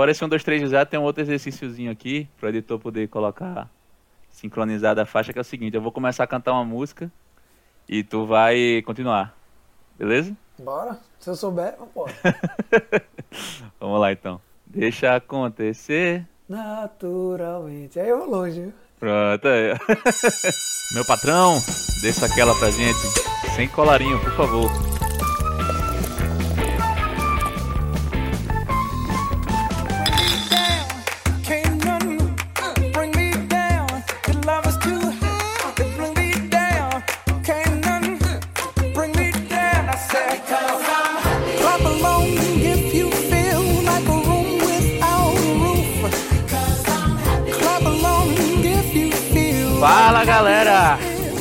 Fora esse 1, 2, 3 já tem um outro exercíciozinho aqui, pro editor poder colocar sincronizada a faixa, que é o seguinte, eu vou começar a cantar uma música e tu vai continuar. Beleza? Bora. Se eu souber, eu posso. Vamos lá então. Deixa acontecer. Naturalmente. Aí eu vou longe, viu? Pronto aí. Meu patrão, deixa aquela pra gente. Sem colarinho, por favor.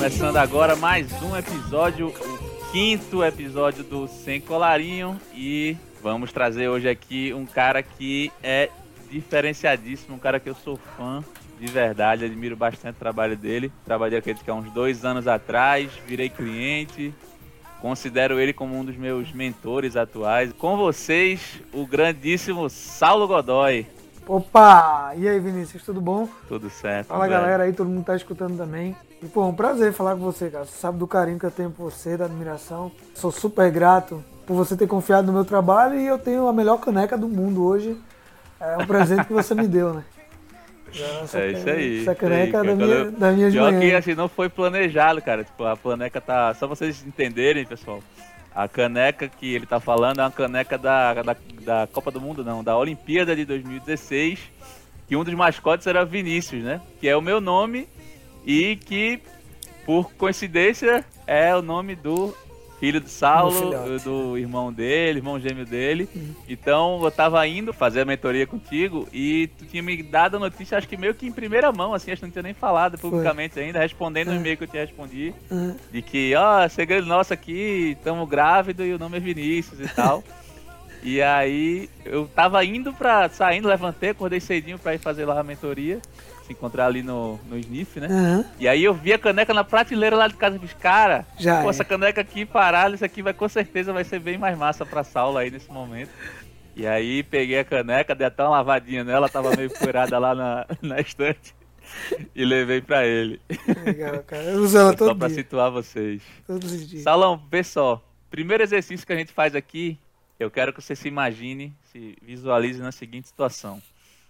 Começando agora mais um episódio, o quinto episódio do Sem Colarinho. E vamos trazer hoje aqui um cara que é diferenciadíssimo, um cara que eu sou fã de verdade, admiro bastante o trabalho dele. Trabalhei com ele há uns dois anos atrás, virei cliente. Considero ele como um dos meus mentores atuais. Com vocês, o grandíssimo Saulo Godoy. Opa! E aí, Vinícius, tudo bom? Tudo certo. Fala, velho. galera aí, todo mundo tá escutando também. E, pô, é um prazer falar com você, cara. Você sabe do carinho que eu tenho por você, da admiração. Sou super grato por você ter confiado no meu trabalho e eu tenho a melhor caneca do mundo hoje. É um presente que você me deu, né? Essa É isso aí. Essa caneca aí, da minha, da Pior que assim, não foi planejado, cara. Tipo, a caneca tá. Só vocês entenderem, pessoal. A caneca que ele tá falando é uma caneca da, da, da Copa do Mundo, não, da Olimpíada de 2016. Que um dos mascotes era Vinícius, né? Que é o meu nome e que, por coincidência, é o nome do filho do Saulo, do irmão dele, irmão gêmeo dele. Então eu tava indo fazer a mentoria contigo e tu tinha me dado a notícia, acho que meio que em primeira mão, assim, acho que não tinha nem falado publicamente ainda, respondendo o É. e-mail que eu te respondi, Uhum. de que, ó, segredo nosso aqui, estamos grávidos e o nome é Vinícius e tal. e aí eu tava indo pra, saindo, levantei, acordei cedinho pra ir fazer lá a mentoria, se encontrar ali no, no Sniff, né? Aham. E aí eu vi a caneca na prateleira lá de casa e fiz, cara, Já pô, é. essa caneca aqui parada, isso aqui vai com certeza vai ser bem mais massa pra Saulo aí nesse momento. E aí peguei a caneca, dei até uma lavadinha nela, tava meio furada lá na, na estante. E levei pra ele. Legal, cara. Eu uso ela Só todo pra dia. situar vocês. Todos os dias. Saulão, vê só. Primeiro exercício que a gente faz aqui, eu quero que você se imagine, se visualize na seguinte situação.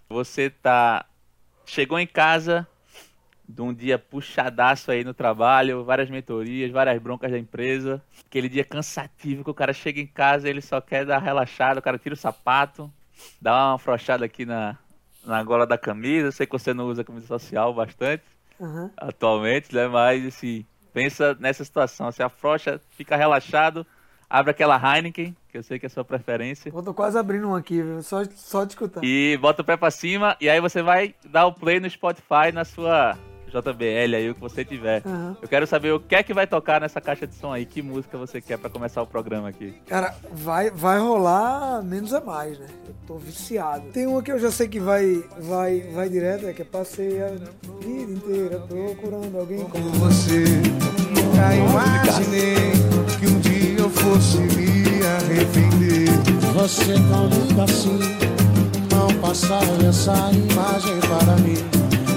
Você tá. Chegou em casa de um dia puxadaço aí no trabalho, várias mentorias, várias broncas da empresa. Aquele dia cansativo que o cara chega em casa e ele só quer dar relaxada, o cara tira o sapato, dá uma afrouxada aqui na, na gola da camisa. Eu sei que você não usa camisa social bastante Aham. atualmente, né? Mas assim, pensa nessa situação, você afrouxa, fica relaxado, abre aquela Heineken, que eu sei que é a sua preferência, Eu tô quase abrindo um aqui, viu? Só, só de escutar. e bota o pé pra cima, e aí você vai dar o play no Spotify na sua JBL aí, o que você tiver. Aham. Eu quero saber o que é que vai tocar nessa caixa de som aí, que música você quer pra começar o programa aqui. Cara, vai, vai rolar menos é mais, né? Eu tô viciado. Tem uma que eu já sei que vai, vai, vai direto, é que é passei a vida inteira procurando alguém como você. Nunca imaginei que um eu fosse me arrepender. Você tão linda assim Não passava essa imagem para mim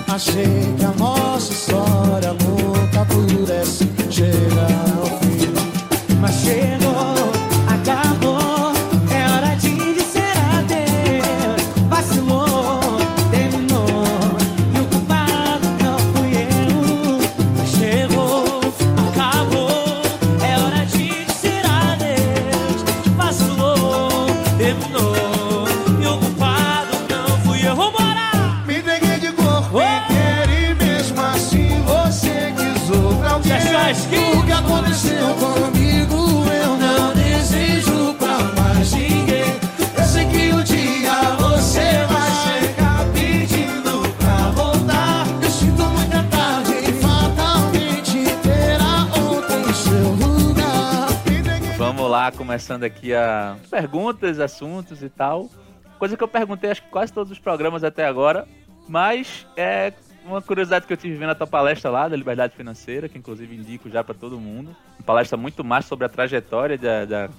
Achei que a nossa história nunca pudesse chegar ao fim Mas chegou, começando aqui a perguntas, assuntos e tal. Coisa que eu perguntei acho que quase todos os programas até agora, mas é uma curiosidade que eu tive vendo a tua palestra lá da Liberdade Financeira, que inclusive indico já para todo mundo. Uma palestra muito mais sobre a trajetória da, da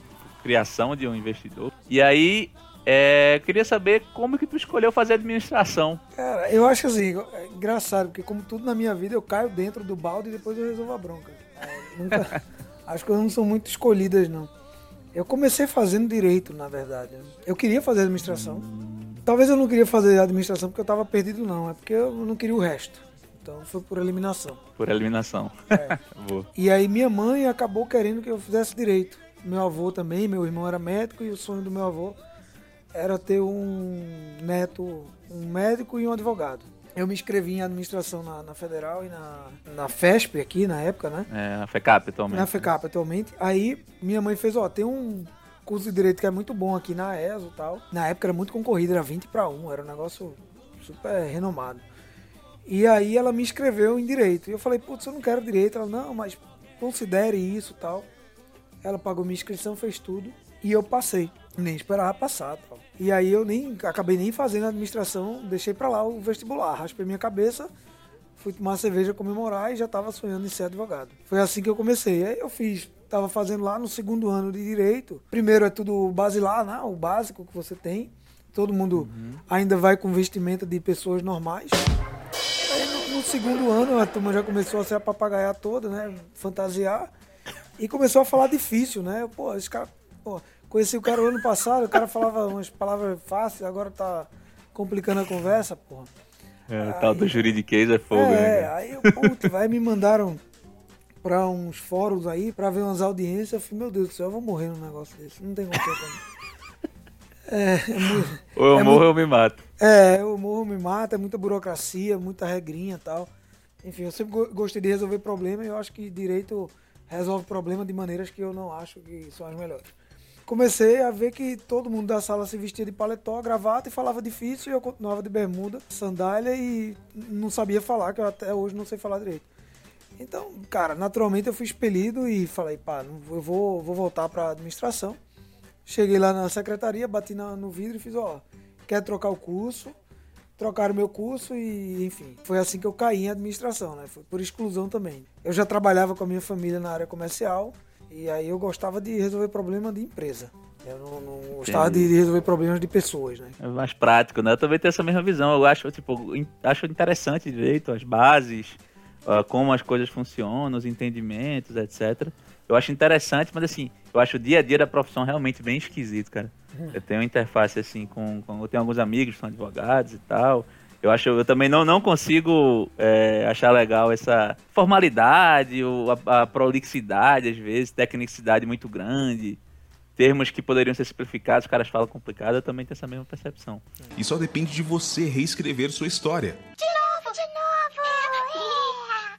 criação de um investidor. E aí É, queria saber como que tu escolheu fazer administração. Cara, eu acho assim, é engraçado, porque como tudo na minha vida, eu caio dentro do balde e depois eu resolvo a bronca. É, nunca, as coisas não são muito escolhidas, não. Eu comecei fazendo direito, na verdade. Eu queria fazer administração. Talvez eu não queria fazer administração porque eu estava perdido, não. É porque eu não queria o resto. Então foi por eliminação. Por eliminação. É. E aí minha mãe acabou querendo que eu fizesse direito. Meu avô também, meu irmão era médico e o sonho do meu avô era ter um neto, um médico e um advogado. Eu me inscrevi em administração na, na Federal e na, na FESP aqui na época, né? É, a FECAP atualmente. Na FECAP atualmente. Aí minha mãe fez, ó, tem um curso de direito que é muito bom aqui na ESO e tal. Na época era muito concorrido, era 20 para 1, era um negócio super renomado. E aí ela me inscreveu em direito. E eu falei, putz, eu não quero direito. Ela, não, mas considere isso e tal. Ela pagou minha inscrição, fez tudo. E eu passei. Nem esperava passar tal. E aí eu nem acabei nem fazendo a administração, deixei pra lá o vestibular. Raspei minha cabeça, fui tomar cerveja, comemorar e já tava sonhando em ser advogado. Foi assim que eu comecei. Aí eu fiz, tava fazendo lá no segundo ano de direito. Primeiro é tudo basilar, né? O básico que você tem. Todo mundo ainda vai com vestimenta de pessoas normais. Aí no, no segundo ano a turma já começou a se papagaiar toda, né? Fantasiar. E começou a falar difícil, né? Pô, esse cara. Pô, conheci o cara o ano passado, o cara falava umas palavras fáceis, agora tá complicando a conversa, porra. É, o tal do juridiquês é fogo, né? É, aí eu, putz, vai me mandaram pra uns fóruns aí pra ver umas audiências. Eu falei, meu Deus do céu, eu vou morrer num negócio desse. Não tem como. É, é muito. Ou eu é morro muito- ou eu me mato. É, eu morro, me mata, é muita burocracia, muita regrinha e tal. Enfim, eu sempre go- gostei de resolver problema e eu acho que direito resolve problema de maneiras que eu não acho que são as melhores. Comecei a ver que todo mundo da sala se vestia de paletó, gravata e falava difícil e eu continuava de bermuda, sandália e não sabia falar, que eu até hoje não sei falar direito. Então, cara, naturalmente eu fui expelido e falei, pá, eu vou, vou voltar para administração. Cheguei lá na secretaria, bati na- no vidro e fiz, ó, quer trocar o curso? Trocaram meu curso e, enfim, foi assim que eu caí em administração, né? Foi por exclusão também. Eu já trabalhava com a minha família na área comercial e aí eu gostava de resolver problema de empresa. Eu não, não gostava de resolver problemas de pessoas, né? É mais prático, né? Eu também tenho essa mesma visão. Eu acho, tipo, acho interessante direito, as bases, ah, como as coisas funcionam, os entendimentos, etc. Eu acho interessante, mas assim, eu acho o dia a dia da profissão realmente bem esquisito, cara. Eu tenho uma interface assim com, com- Eu tenho alguns amigos que são advogados e tal. Eu acho, eu também não, não consigo é, achar legal essa formalidade, ou a, a prolixidade, às vezes, tecnicidade muito grande. Termos que poderiam ser simplificados, os caras falam complicado, eu também tenho essa mesma percepção. E só depende de você reescrever sua história.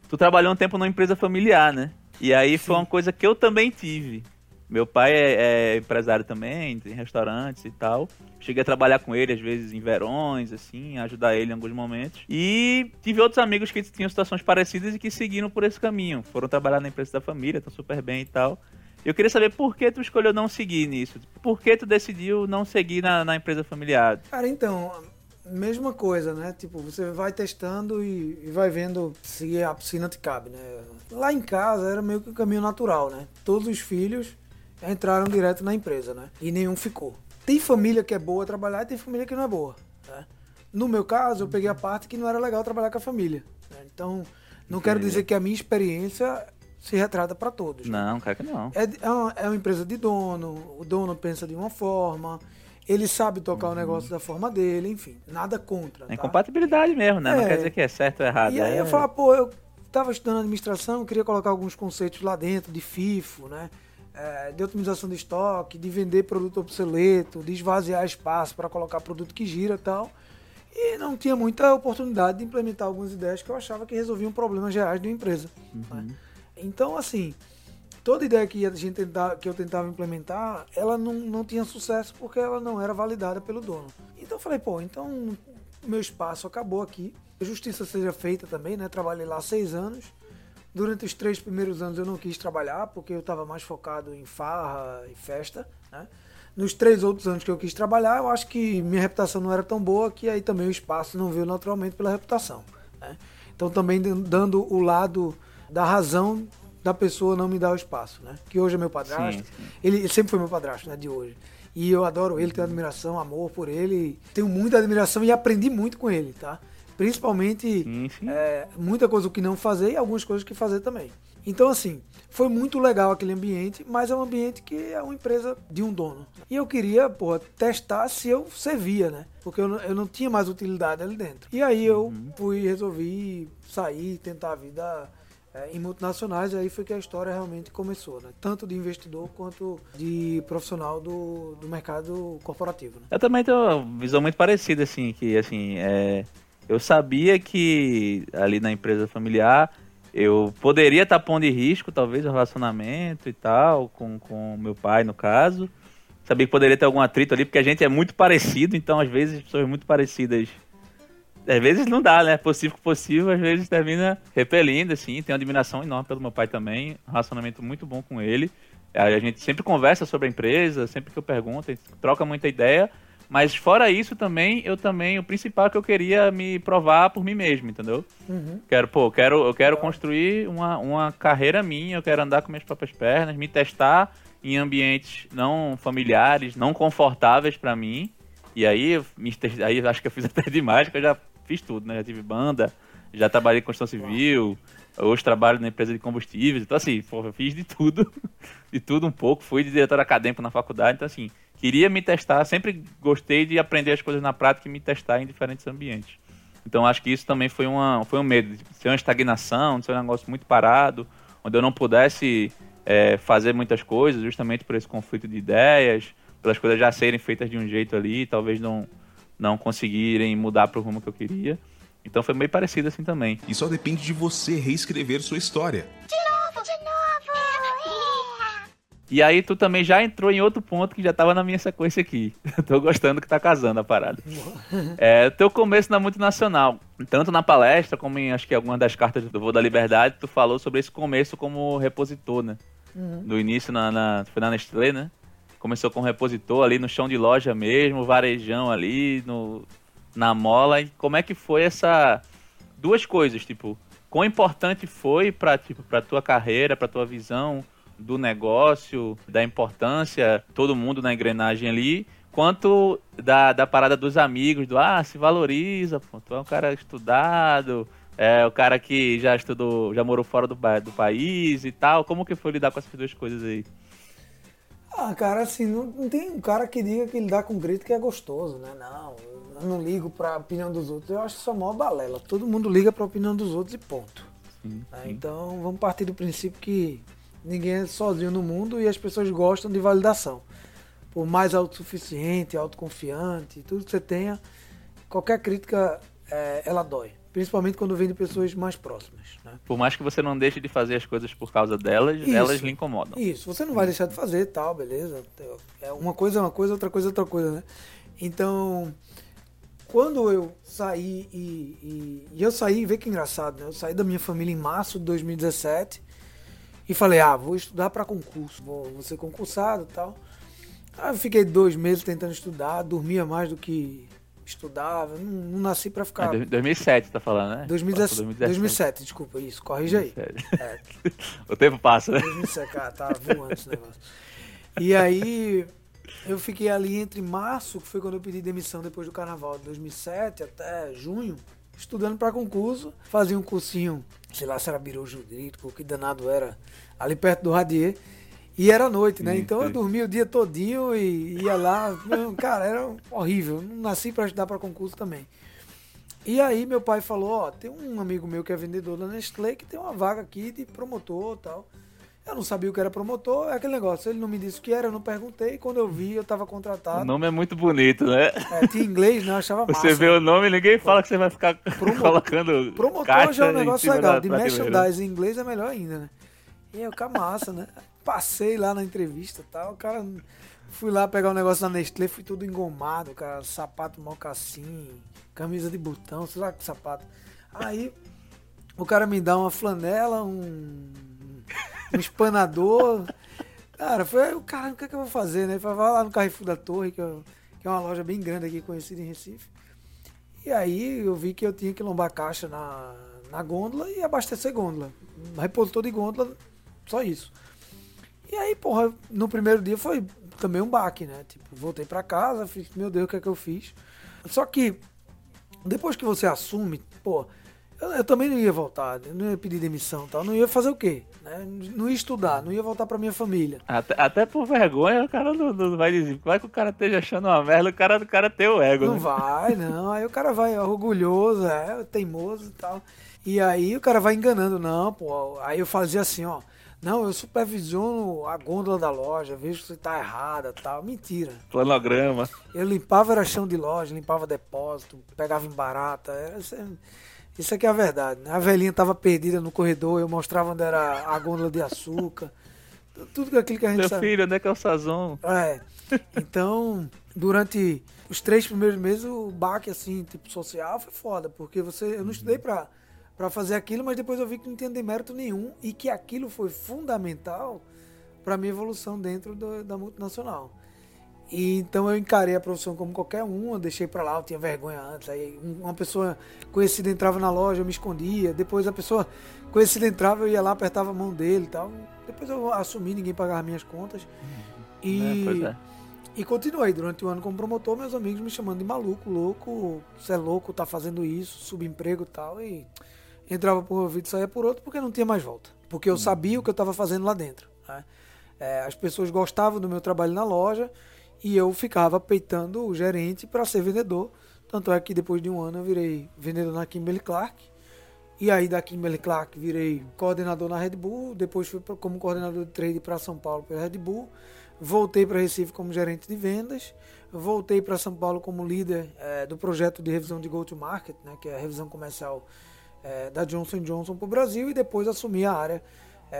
Tu trabalhou um tempo numa empresa familiar, né? E aí foi uma coisa que eu também tive. Meu pai é, é empresário também, tem restaurantes e tal. Cheguei a trabalhar com ele, às vezes, em verões, assim, ajudar ele em alguns momentos. E tive outros amigos que tinham situações parecidas e que seguiram por esse caminho. Foram trabalhar na empresa da família, estão super bem e tal. Eu queria saber por que tu escolheu não seguir nisso. Por que tu decidiu não seguir na, na empresa familiar? Cara, então, mesma coisa, né? Tipo, você vai testando e, e vai vendo se a piscina te cabe, né? Lá em casa era meio que o caminho natural, né? Todos os filhos entraram direto na empresa, né? E nenhum ficou. Tem família que é boa trabalhar e tem família que não é boa, né? No meu caso, eu peguei a parte que não era legal trabalhar com a família. né? Então, não quero dizer que a minha experiência se retrata para todos. né? Não, cara que não. É, é, uma, é uma empresa de dono, o dono pensa de uma forma, ele sabe tocar o negócio da forma dele, enfim, nada contra. É tá? incompatibilidade mesmo, né? Não É. quer dizer que é certo ou errado. E aí é... eu falava, pô, eu tava estudando administração, queria colocar alguns conceitos lá dentro, de FIFO, né? É, de otimização de estoque, de vender produto obsoleto, de esvaziar espaço para colocar produto que gira e tal. E não tinha muita oportunidade de implementar algumas ideias que eu achava que resolviam problemas reais de uma empresa. né? Então, assim, toda ideia que, a gente tentava, que eu tentava implementar, ela não, não tinha sucesso porque ela não era validada pelo dono. Então eu falei, pô, então meu espaço acabou aqui. A justiça seja feita também, né? Trabalhei lá seis anos. Durante os três primeiros anos eu não quis trabalhar porque eu estava mais focado em farra e festa, né? Nos três outros anos que eu quis trabalhar, eu acho que minha reputação não era tão boa que aí também o espaço não veio naturalmente pela reputação. né? Então também dan- dando o lado da razão da pessoa não me dar o espaço, né? Que hoje é meu padrasto. Sim, sim. Ele sempre foi meu padrasto, né? De hoje. E eu adoro ele, tenho admiração, amor por ele. Tenho muita admiração e aprendi muito com ele, tá? Principalmente é, muita coisa o que não fazer e algumas coisas que fazer também. Então, assim, foi muito legal aquele ambiente, mas é um ambiente que é uma empresa de um dono. E eu queria, porra, testar se eu servia, né? Porque eu não, eu não tinha mais utilidade ali dentro. E aí eu fui, resolvi sair, tentar a vida é, em multinacionais, e aí foi que a história realmente começou, né? Tanto de investidor quanto de profissional do, do mercado corporativo. Né? Eu também tenho uma visão muito parecida, assim, que assim, é, eu sabia que ali na empresa familiar eu poderia estar pondo em risco, talvez, o relacionamento e tal, com, com meu pai, no caso. Sabia que poderia ter algum atrito ali, porque a gente é muito parecido, então às vezes pessoas muito parecidas. Às vezes não dá, né? Possível que possível, às vezes termina repelindo, assim. Tenho admiração enorme pelo meu pai também. Um relacionamento muito bom com ele. A gente sempre conversa sobre a empresa, sempre que eu pergunto, a gente troca muita ideia. Mas fora isso também, eu também, o principal é que eu queria me provar por mim mesmo, entendeu? Quero, pô, quero, eu quero construir uma, uma carreira minha, eu quero andar com minhas próprias pernas, me testar em ambientes não familiares, não confortáveis pra mim. E aí, me aí acho que eu fiz até demais, porque eu já fiz tudo, né? Já tive banda, já trabalhei em construção civil, hoje trabalho na empresa de combustíveis. Então, assim, pô, eu fiz de tudo, de tudo um pouco. Fui de diretor acadêmico na faculdade, então, assim, queria me testar. Sempre gostei de aprender as coisas na prática e me testar em diferentes ambientes. Então, acho que isso também foi, uma, foi um medo, de ser uma estagnação, de ser um negócio muito parado, onde eu não pudesse é, fazer muitas coisas, justamente por esse conflito de ideias, pelas coisas já serem feitas de um jeito ali, talvez não, não conseguirem mudar para o rumo que eu queria. Então foi meio parecido assim também. E só depende de você reescrever sua história. E aí tu também já entrou em outro ponto que já tava na minha sequência aqui. Tô gostando que tá casando a parada. É, teu começo na multinacional, tanto na palestra como em acho que algumas das cartas do Voo da Liberdade, tu falou sobre esse começo como repositor, né? No início na, na, foi na Nestlé, né? Começou como repositor ali no chão de loja mesmo, varejão ali, no, na mola. E como é que foi essa duas coisas, tipo, quão importante foi para tipo, para tua carreira, para tua visão do negócio, da importância, todo mundo na engrenagem ali, quanto da, da parada dos amigos, do ah, se valoriza, pô, tu é um cara estudado, é o cara que já estudou, já morou fora do, do país e tal. Como que foi lidar com essas duas coisas aí? Ah, cara, assim, não, não tem um cara que diga que lidar com grito que é gostoso, né? Não, eu não ligo pra opinião dos outros. Eu acho isso a maior balela. Todo mundo liga pra opinião dos outros e ponto. Né? Então, vamos partir do princípio que ninguém é sozinho no mundo e as pessoas gostam de validação. Por mais autossuficiente, autoconfiante, tudo que você tenha, qualquer crítica, é, ela dói. Principalmente quando vem de pessoas mais próximas, né? Por mais que você não deixe de fazer as coisas por causa delas, Isso. elas lhe incomodam. Isso, você não vai deixar de fazer tal, beleza. É uma coisa é uma coisa, outra coisa é outra coisa, né? Então, quando eu saí e, e, e eu saí, vê que engraçado, né? Eu saí da minha família em março de 2017 e falei, ah, vou estudar para concurso, vou, vou ser concursado e tal. Aí eu fiquei dois meses tentando estudar, dormia mais do que estudava, não, não nasci para É, ficar... dois- 2007 tá falando, né? 2017, 2017. 2007, desculpa, isso, corrija aí. 2007. É, O tempo passa, né? 2007, cara, tá voando esse negócio. E aí, eu fiquei ali entre março, que foi quando eu pedi demissão depois do carnaval de 2007, até junho, estudando para concurso. Fazia um cursinho, sei lá se era Birou Jurídico, que danado era, ali perto do Radier. E era noite, né? Então eu dormia o dia todinho e ia lá. Cara, era horrível. Não nasci para estudar para concurso também. E aí meu pai falou, ó, tem um amigo meu que é vendedor da Nestlé que tem uma vaga aqui de promotor e tal. Eu não sabia o que era promotor, é aquele negócio. Ele não me disse o que era, eu não perguntei. Quando eu vi, eu tava O contratado. nome é muito bonito, né? É, tinha inglês, né? Eu achava massa. Você vê o nome e ninguém fala que você vai ficar colocando Promotor já é um negócio legal. De merchandise em inglês é melhor ainda, né? E o cara massa, né? Passei lá na entrevista e tal. O cara. Fui lá pegar um negócio na Nestlé, fui tudo engomado, cara. Sapato mocassim, camisa de botão, sei lá que sapato. Aí o cara me dá uma flanela, um, um espanador. Cara, foi o cara, o que, é que eu vou fazer, né? Falou, vai lá no Carrefour da Torre, que, eu- que é uma loja bem grande aqui, conhecida em Recife. E aí eu vi que eu tinha que lombar caixa na, na gôndola e abastecer gôndola. Repositor de gôndola, só isso. E aí, porra, no primeiro dia foi também um baque, né? Tipo, voltei pra casa, fiz, meu Deus, o que é que eu fiz? Só que depois que você assume, pô, eu, eu também não ia voltar, não ia pedir demissão, tal, não ia fazer o quê? Né? Não ia estudar, não ia voltar pra minha família. Até, até por vergonha, o cara não, não vai dizer. Vai que o cara esteja achando uma merda, o cara, o cara tem o ego, Não né? vai, não. Aí o cara vai orgulhoso, é, teimoso e tal. E aí o cara vai enganando, não, pô. Aí eu fazia assim, ó. Não, eu supervisiono a gôndola da loja, vejo se tá errada tal. Mentira. Planograma. Eu limpava era chão de loja, limpava depósito, pegava em barata. Era, isso, é- aqui é a verdade. Né? A velhinha tava perdida no corredor, eu mostrava onde era a gôndola de açúcar. Tudo aquilo que a gente Meu sabe. filho, onde é que é? É. Então, durante os três primeiros meses, o baque, assim, tipo, social foi foda, porque você, eu não estudei pra, pra fazer aquilo, mas depois eu vi que não tinha demérito nenhum e que aquilo foi fundamental pra minha evolução dentro do- da multinacional. E então eu encarei a profissão como qualquer um, eu deixei pra lá, eu tinha vergonha antes. Aí um- uma pessoa conhecida entrava na loja, eu me escondia. Depois a pessoa conhecida entrava, eu ia lá, apertava a mão dele e tal. Depois eu assumi, ninguém pagava minhas contas. E, É, é. e continuei durante o ano como promotor, meus amigos me chamando de maluco, louco, você é louco, tá fazendo isso, subemprego e tal. E entrava por um ouvido e saía por outro porque não tinha mais volta. Porque eu sabia o que eu estava fazendo lá dentro. né? É, as pessoas gostavam do meu trabalho na loja e eu ficava peitando o gerente para ser vendedor. Tanto é que depois de um ano eu virei vendedor na Kimberly Clark. E aí da Kimberly Clark virei coordenador na Red Bull, depois fui como coordenador de trade para São Paulo pela Red Bull, voltei para Recife como gerente de vendas, voltei para São Paulo como líder eh, do projeto de revisão de go-to-market, né, que é a revisão comercial eh, da Johnson Johnson para o Brasil e depois assumi a área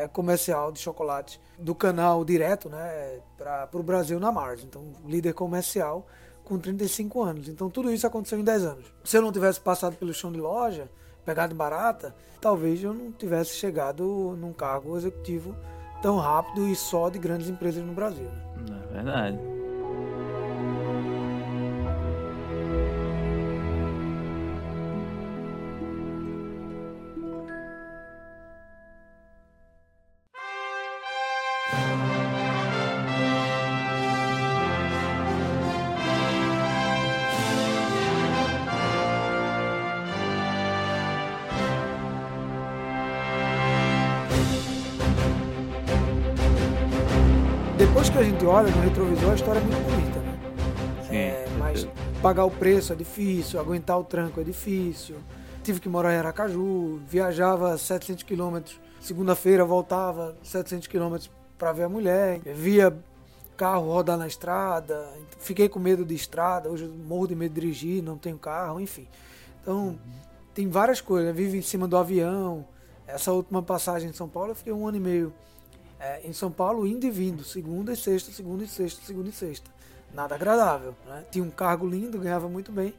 eh, comercial de chocolate do canal direto né, para o Brasil na Mars. Então, líder comercial com 35 anos. Então, tudo isso aconteceu em 10 anos. Se eu não tivesse passado pelo chão de loja, pegado barata, talvez eu não tivesse chegado num cargo executivo tão rápido e só de grandes empresas no Brasil. né? É verdade. Pagar o preço é difícil, aguentar o tranco é difícil. Tive que morar em Aracaju, viajava 700 quilômetros. Segunda-feira voltava 700 quilômetros para ver a mulher. Via carro rodar na estrada. Fiquei com medo de estrada. Hoje morro de medo de dirigir, não tenho carro, enfim. Então, tem várias coisas. né? Vivo em cima do avião. Essa última passagem em São Paulo, eu fiquei um ano e meio é, em São Paulo, indo e vindo, segunda e sexta, segunda e sexta, segunda e sexta. Nada agradável. Né? Tinha um cargo lindo, ganhava muito bem,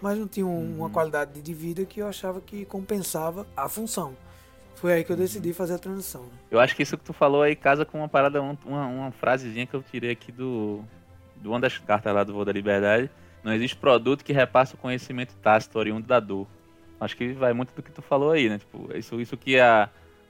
mas não tinha um- uma qualidade de vida que eu achava que compensava a função. Foi aí que eu decidi fazer a transição. né? Eu acho que isso que tu falou aí casa com uma parada, um- uma, uma frasezinha que eu tirei aqui do, do uma das cartas lá do Voo da Liberdade. Não existe produto que repassa o conhecimento tácito oriundo da dor. Acho que vai muito do que tu falou aí, né? Tipo, isso, isso que a,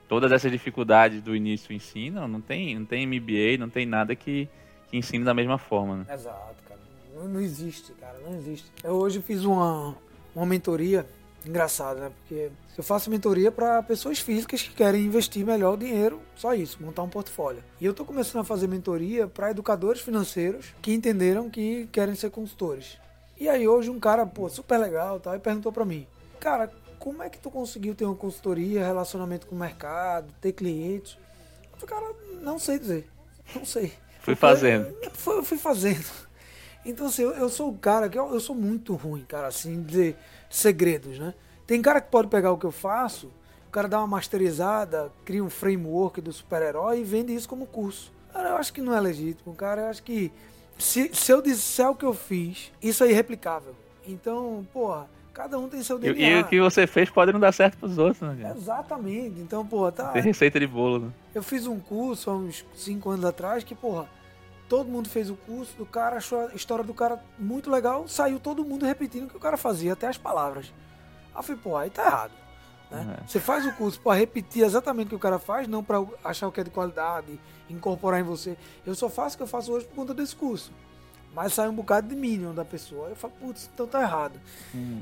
todas essas dificuldades do início ensinam, não tem, não tem MBA, não tem nada que, que ensine da mesma forma, né? Exato, cara. Não, existe, cara, não existe. Eu hoje fiz uma, uma mentoria, engraçado, né? Porque eu faço mentoria para pessoas físicas que querem investir melhor o dinheiro, só isso, montar um portfólio. E eu tô começando a fazer mentoria para educadores financeiros que entenderam que querem ser consultores. E aí hoje um cara, pô, super legal, tal, e perguntou para mim: "Cara, como é que tu conseguiu ter uma consultoria, relacionamento com o mercado, ter clientes?" Eu falei, cara, não sei dizer. Não sei. Fui fazendo. Foi, eu fui fazendo. Então, assim, eu, eu sou o cara que eu, eu sou muito ruim, cara, assim, de segredos, né? Tem cara que pode pegar o que eu faço, o cara dá uma masterizada, cria um framework do super-herói e vende isso como curso. Cara, eu acho que não é legítimo, cara. Eu acho que se, se eu disser o que eu fiz, isso é irreplicável. Então, porra, cada um tem seu E, DNA. e o que você fez pode não dar certo pros outros, né? cara? Exatamente. Então, porra, tá. Tem receita de bolo, né? Eu fiz um curso há uns 5 anos atrás que, porra, todo mundo fez o curso do cara, achou a história do cara muito legal, saiu todo mundo repetindo o que o cara fazia, até as palavras. Aí eu falei, pô, aí tá errado. Né? É. Você faz o curso para repetir exatamente o que o cara faz, não para achar o que é de qualidade, incorporar em você. Eu só faço o que eu faço hoje por conta desse curso. Mas sai um bocado de minion da pessoa. Eu falo, putz, então tá errado.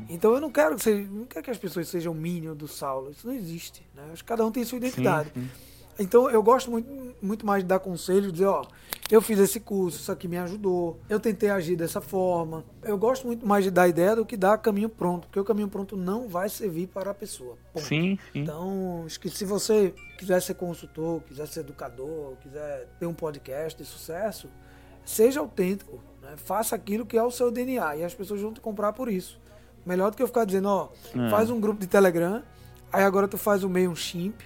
Então eu não quero que você, não quero que as pessoas sejam minion do Saulo. Isso não existe. Né? Acho que cada um tem sua identidade. sim. Então eu gosto muito, muito mais de dar conselho, dizer, ó, eu fiz esse curso, isso aqui me ajudou, eu tentei agir dessa forma. Eu gosto muito mais de dar ideia do que dar caminho pronto, porque o caminho pronto não vai servir para a pessoa. ponto. Sim, sim. Então, acho que se você quiser ser consultor, quiser ser educador, quiser ter um podcast de sucesso, seja autêntico, né? faça aquilo que é o seu DNA e as pessoas vão te comprar por isso. Melhor do que eu ficar dizendo, ó, É. faz um grupo de Telegram, aí agora tu faz o meio um chimp,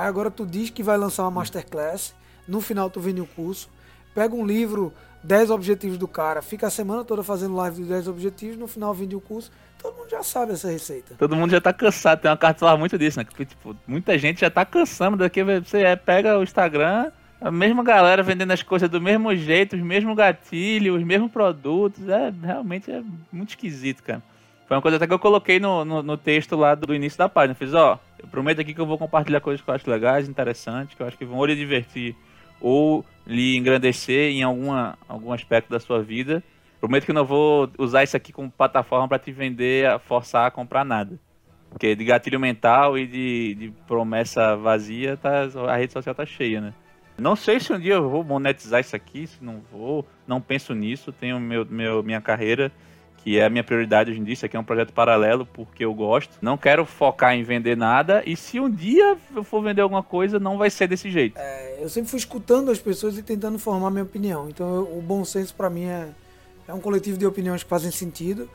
aí agora tu diz que vai lançar uma masterclass, no final tu vende o curso, pega um livro, 10 objetivos do cara, fica a semana toda fazendo live de 10 objetivos, no final vende o curso, todo mundo já sabe essa receita. Todo mundo já tá cansado. Tem uma carta que fala muito disso, né? Que, tipo, muita gente já tá cansando daqui. Você é, pega o Instagram, a mesma galera vendendo as coisas do mesmo jeito, os mesmos gatilhos, os mesmos produtos. É, realmente é muito esquisito, cara. Foi uma coisa até que eu coloquei no, no, no texto lá do, do início da página. Fiz, ó, eu prometo aqui que eu vou compartilhar coisas que eu acho legais, interessantes, que eu acho que vão ou lhe divertir ou lhe engrandecer em alguma, algum aspecto da sua vida. Prometo que não vou usar isso aqui como plataforma para te vender, forçar a comprar nada. Porque de gatilho mental e de, de promessa vazia, tá, a rede social tá cheia, né? Não sei se um dia eu vou monetizar isso aqui, se não vou, não penso nisso. Tenho meu, meu, minha carreira, que é a minha prioridade hoje em dia. Isso aqui é um projeto paralelo porque eu gosto. Não quero focar em vender nada. E se um dia eu for vender alguma coisa, não vai ser desse jeito. É, eu sempre fui escutando as pessoas e tentando formar minha opinião. Então, eu- o bom senso para mim é, é um coletivo de opiniões que fazem sentido.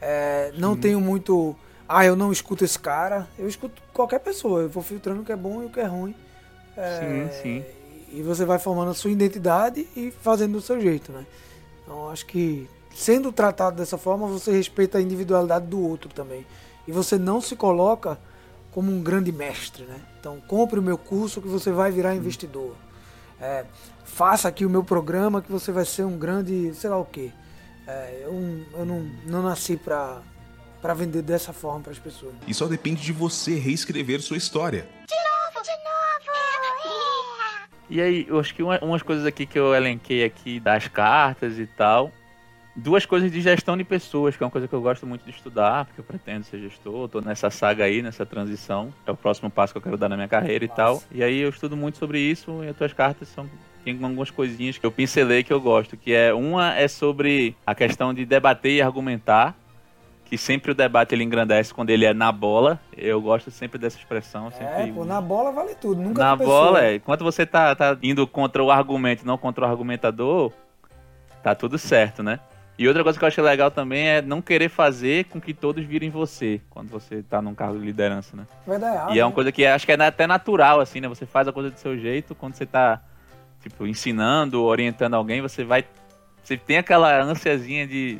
É, não tenho muito. Ah, eu não escuto esse cara. Eu escuto qualquer pessoa. Eu vou filtrando o que é bom e o que é ruim. É, Sim, sim. E você vai formando a sua identidade e fazendo do seu jeito, né? Então, acho que sendo tratado dessa forma, você respeita a individualidade do outro também. E você não se coloca como um grande mestre, né? Então, compre o meu curso que você vai virar investidor. É, faça aqui o meu programa que você vai ser um grande, sei lá o quê. É, eu eu não, não nasci pra, pra vender dessa forma para as pessoas. E só depende de você reescrever sua história. E aí, eu acho que uma- umas coisas aqui que eu elenquei aqui das cartas e tal. Duas coisas de gestão de pessoas, que é uma coisa que eu gosto muito de estudar, porque eu pretendo ser gestor, tô nessa saga aí, nessa transição. É o próximo passo que eu quero dar na minha carreira e tal. E aí eu estudo muito sobre isso e as tuas cartas são tem algumas coisinhas que eu pincelei que eu gosto, que é uma é sobre a questão de debater e argumentar, que sempre o debate ele engrandece quando ele é na bola. Eu gosto sempre dessa expressão, sempre É, pô, na bola vale tudo. Nunca na bola, é. Enquanto você tá, tá indo contra o argumento e não contra o argumentador, tá tudo certo, né? E outra coisa que eu achei legal também é não querer fazer com que todos virem você, quando você tá num cargo de liderança, né? Errado. e é uma né? coisa que acho que é até natural, assim, né? Você faz a coisa do seu jeito, quando você tá, tipo, ensinando, orientando alguém, você vai... Você tem aquela ânsiazinha de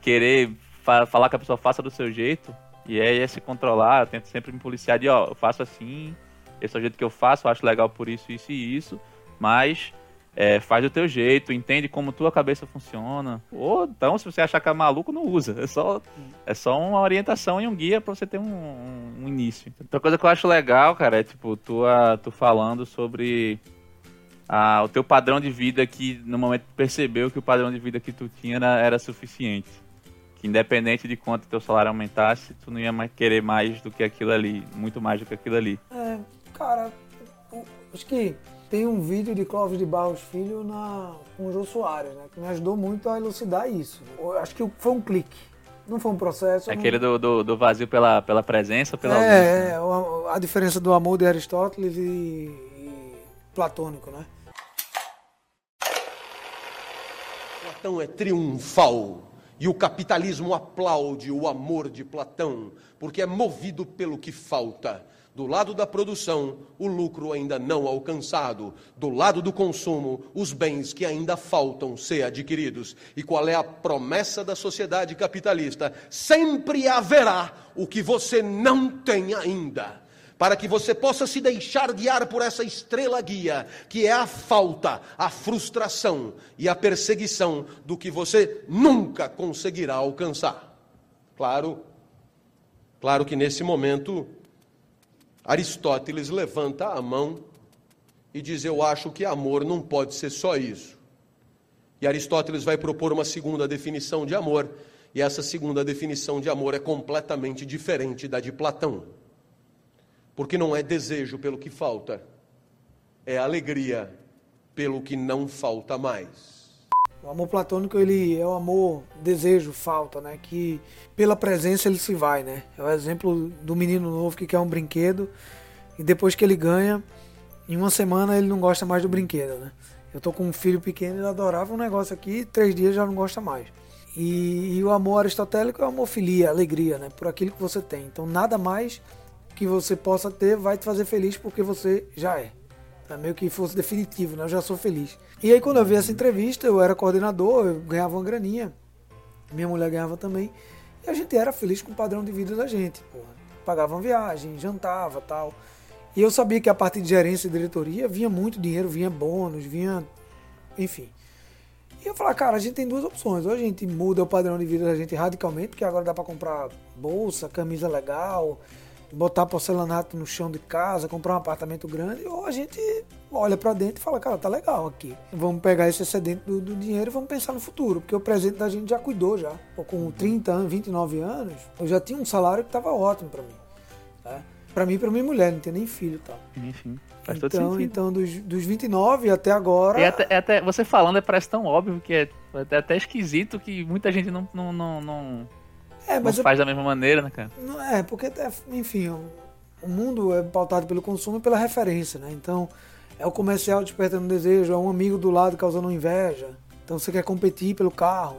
querer fa- falar que a pessoa faça do seu jeito, e aí é se controlar, eu tento sempre me policiar de, ó, eu faço assim, esse é o jeito que eu faço, eu acho legal por isso, isso e isso, mas é, faz do teu jeito, entende como tua cabeça funciona. Ou então, se você achar que é maluco, não usa. É só, é só uma orientação e um guia pra você ter um, um- um início. Outra coisa que eu acho legal, cara, é tipo, tu, ah, tu falando sobre ah, o teu padrão de vida que no momento percebeu que o padrão de vida que tu tinha era, era suficiente. Que independente de quanto teu salário aumentasse, tu não ia mais querer mais do que aquilo ali, muito mais do que aquilo ali. É, cara, acho que tem um vídeo de Clóvis de Barros Filho na, com o Jô Soares, né? Que me ajudou muito a elucidar isso. Eu acho que foi um clique. Não foi um processo. É não- aquele do, do, do vazio pela, pela presença, pela ausência. É, é, o- a diferença do amor de Aristóteles e, e platônico, né? Platão é triunfal e o capitalismo aplaude o amor de Platão, porque é movido pelo que falta. Do lado da produção, o lucro ainda não alcançado. Do lado do consumo, os bens que ainda faltam ser adquiridos. E qual é a promessa da sociedade capitalista? Sempre haverá o que você não tem ainda para que você possa se deixar guiar por essa estrela guia, que é a falta, a frustração e a perseguição do que você nunca conseguirá alcançar. Claro, claro que nesse momento Aristóteles levanta a mão e diz: Eu acho que amor não pode ser só isso. E Aristóteles vai propor uma segunda definição de amor, e essa segunda definição de amor é completamente diferente da de Platão. Porque não é desejo pelo que falta, é alegria pelo que não falta mais. O amor platônico ele é o amor desejo, falta, né? Que pela presença ele se vai, né? É o exemplo do menino novo que quer um brinquedo e depois que ele ganha, em uma semana ele não gosta mais do brinquedo, né? Eu tô com um filho pequeno, ele adorava um negócio aqui, três dias já não gosta mais. E, e o amor aristotélico é amor filia, alegria, né? Por aquilo que você tem. Então nada mais que você possa ter vai te fazer feliz porque você já é. É meio que fosse definitivo, né? Eu já sou feliz. E aí quando eu vi essa entrevista, eu era coordenador, eu ganhava uma graninha. Minha mulher ganhava também. E a gente era feliz com o padrão de vida da gente. Porra. Pagava uma viagem, jantava tal. E eu sabia que a parte de gerência e diretoria vinha muito dinheiro, vinha bônus, vinha. Enfim. E eu falava, cara, a gente tem duas opções. Ou a gente muda o padrão de vida da gente radicalmente, porque agora dá para comprar bolsa, camisa legal, botar porcelanato no chão de casa, comprar um apartamento grande, ou a gente olha para dentro e fala, cara, tá legal aqui. Vamos pegar esse excedente do, do dinheiro e vamos pensar no futuro, porque o presente da gente já cuidou já. Com 30 anos, 29 anos, eu já tinha um salário que tava ótimo para mim. Né? Para mim e pra minha mulher, não tem nem filho e tal. Enfim, faz todo Então, sentido. então dos, dos 29 até agora. E até, é até- você falando parece tão óbvio que é até, até esquisito que muita gente não, não, não, não, é, não mas eu- faz da mesma maneira, né, cara? Não é, porque, enfim, o, mundo é pautado pelo consumo e pela referência, né? Então, é o comercial despertando desejo, é um amigo do lado causando inveja. Então, você quer competir pelo carro,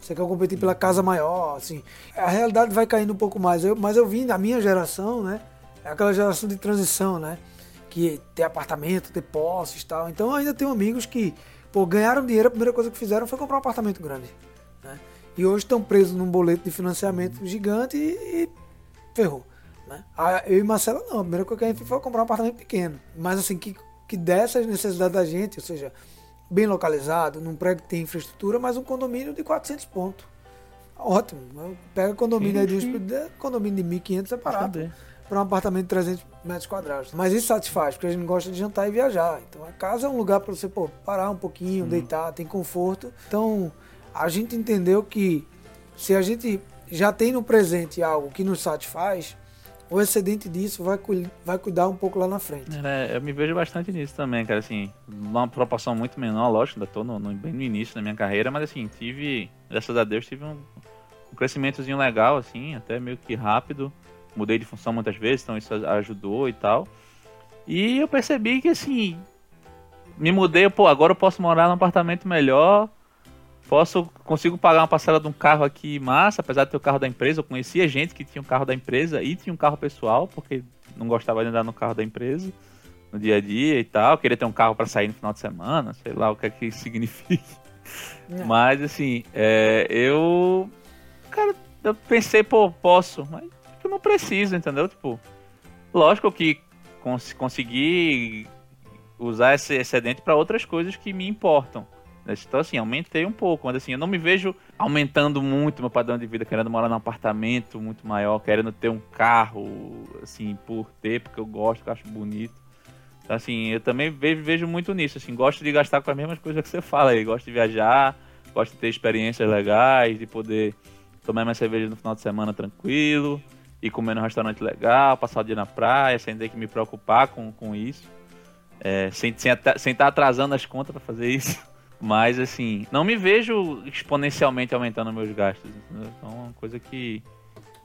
você quer competir pela casa maior, assim. A realidade vai caindo um pouco mais. Eu, mas eu vim da minha geração, né? É aquela geração de transição, né? Que ter apartamento, ter posses e tal. Então, eu ainda tenho amigos que, pô, ganharam dinheiro, a primeira coisa que fizeram foi comprar um apartamento grande, né? E hoje estão presos num boleto de financiamento gigante e, e ferrou. Né? Eu e Marcela não, a primeira coisa que a gente fez foi comprar um apartamento pequeno. Mas assim, que, que desse as necessidades da gente, ou seja, bem localizado, num prédio que tem infraestrutura, mas um condomínio de 400 pontos. Ótimo. Pega condomínio aí de uns- condomínio de 1.500 é barato para um apartamento de 300 metros quadrados. Mas isso satisfaz, porque a gente gosta de jantar e viajar. Então a casa é um lugar para você pô, parar um pouquinho, deitar, tem conforto. Então a gente entendeu que se a gente já tem no presente algo que nos satisfaz, o excedente disso vai, cu- vai cuidar um pouco lá na frente. É, eu me vejo bastante nisso também, cara, assim, numa proporção muito menor, lógico, ainda tô no, no- bem no início da minha carreira, mas assim, tive, graças a Deus, tive um, um crescimentozinho legal, assim, até meio que rápido, mudei de função muitas vezes, então isso ajudou e tal, e eu percebi que, assim, me mudei, pô, agora eu posso morar num apartamento melhor, posso, consigo pagar uma parcela de um carro aqui massa, apesar de ter o carro da empresa, eu conhecia gente que tinha um carro da empresa e tinha um carro pessoal, porque não gostava de andar no carro da empresa no dia a dia e tal, queria ter um carro para sair no final de semana, sei lá o que é que isso significa. É. Mas assim, é, eu cara, eu pensei, pô, posso, mas eu não preciso, entendeu? Tipo, lógico que cons consegui usar esse excedente para outras coisas que me importam. Então, assim, aumentei um pouco, mas assim, eu não me vejo aumentando muito meu padrão de vida, querendo morar num apartamento muito maior, querendo ter um carro, assim, por ter, porque eu gosto, que eu acho bonito. Então, assim, eu também vejo, muito nisso, assim, gosto de gastar com as mesmas coisas que você fala aí, gosto de viajar, gosto de ter experiências legais, de poder tomar minha cerveja no final de semana tranquilo, ir comer num restaurante legal, passar o dia na praia, sem ter que me preocupar com, com isso. É, sem estar sem, sem tá atrasando as contas para fazer isso. Mas, assim, não me vejo exponencialmente aumentando meus gastos. entendeu? Então, é uma coisa que,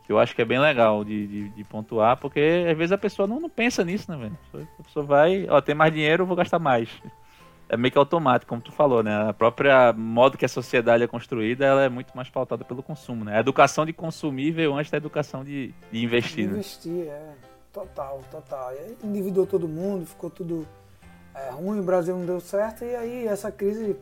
que eu acho que é bem legal de, de, de pontuar, porque às vezes a pessoa não, não pensa nisso, né, velho? A pessoa- vai, ó, tem mais dinheiro, eu vou gastar mais. É meio que automático, como tu falou, né? A própria modo que a sociedade é construída, ela é muito mais pautada pelo consumo, né? A educação de consumir veio antes da educação de, de investir, né? Investir, é. Total, total. E aí endividou todo mundo, ficou tudo é, ruim, o Brasil não deu certo, e aí essa crise.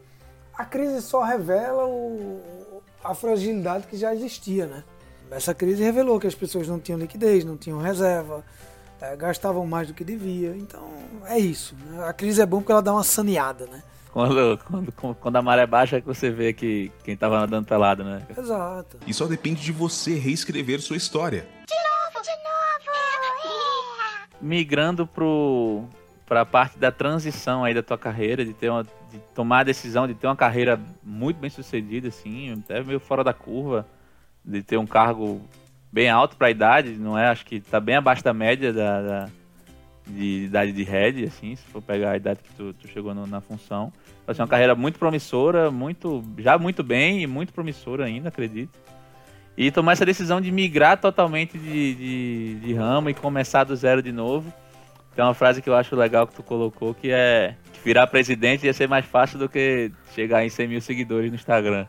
A crise só revela o- a fragilidade que já existia, né? Essa crise revelou que as pessoas não tinham liquidez, não tinham reserva, é, gastavam mais do que devia. Então é isso. né? A crise é bom porque ela dá uma saneada, né? Quando, quando, quando a maré baixa é que você vê que quem tava nadando pelado, né? Exato. E só depende de você reescrever sua história. migrando pro para a parte da transição aí da tua carreira, de ter uma, de tomar a decisão de ter uma carreira muito bem sucedida, assim, até meio fora da curva, de ter um cargo bem alto para a idade, não é? Acho que tá bem abaixo da média da, da- de idade de head, assim, se for pegar a idade que tu, tu chegou no- na função. Vai ser uma carreira muito promissora, muito já muito bem e muito promissora ainda, acredito. E tomar essa decisão de migrar totalmente de, de, de ramo e começar do zero de novo. Tem uma frase que eu acho legal que tu colocou, que é que virar presidente ia ser mais fácil do que chegar em 100 mil seguidores no Instagram.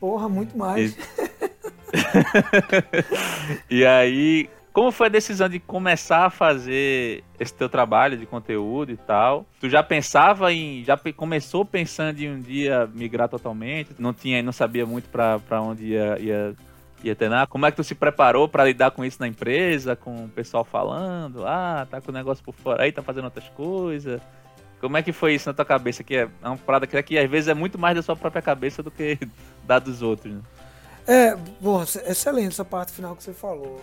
Porra, muito mais. E aí, como foi a decisão de começar a fazer esse teu trabalho de conteúdo e tal? Tu já pensava em, já começou pensando em um dia migrar totalmente? Não tinha, não sabia muito pra pra onde ia, ia, treinar? Como é que tu se preparou pra lidar com isso na empresa, com o pessoal falando, ah, tá com o negócio por fora aí, tá fazendo outras coisas? Como é que foi isso na tua cabeça? Que é uma parada que, que às vezes é muito mais da sua própria cabeça do que da dos outros, né? É, bom, ex- excelente essa parte final que você falou.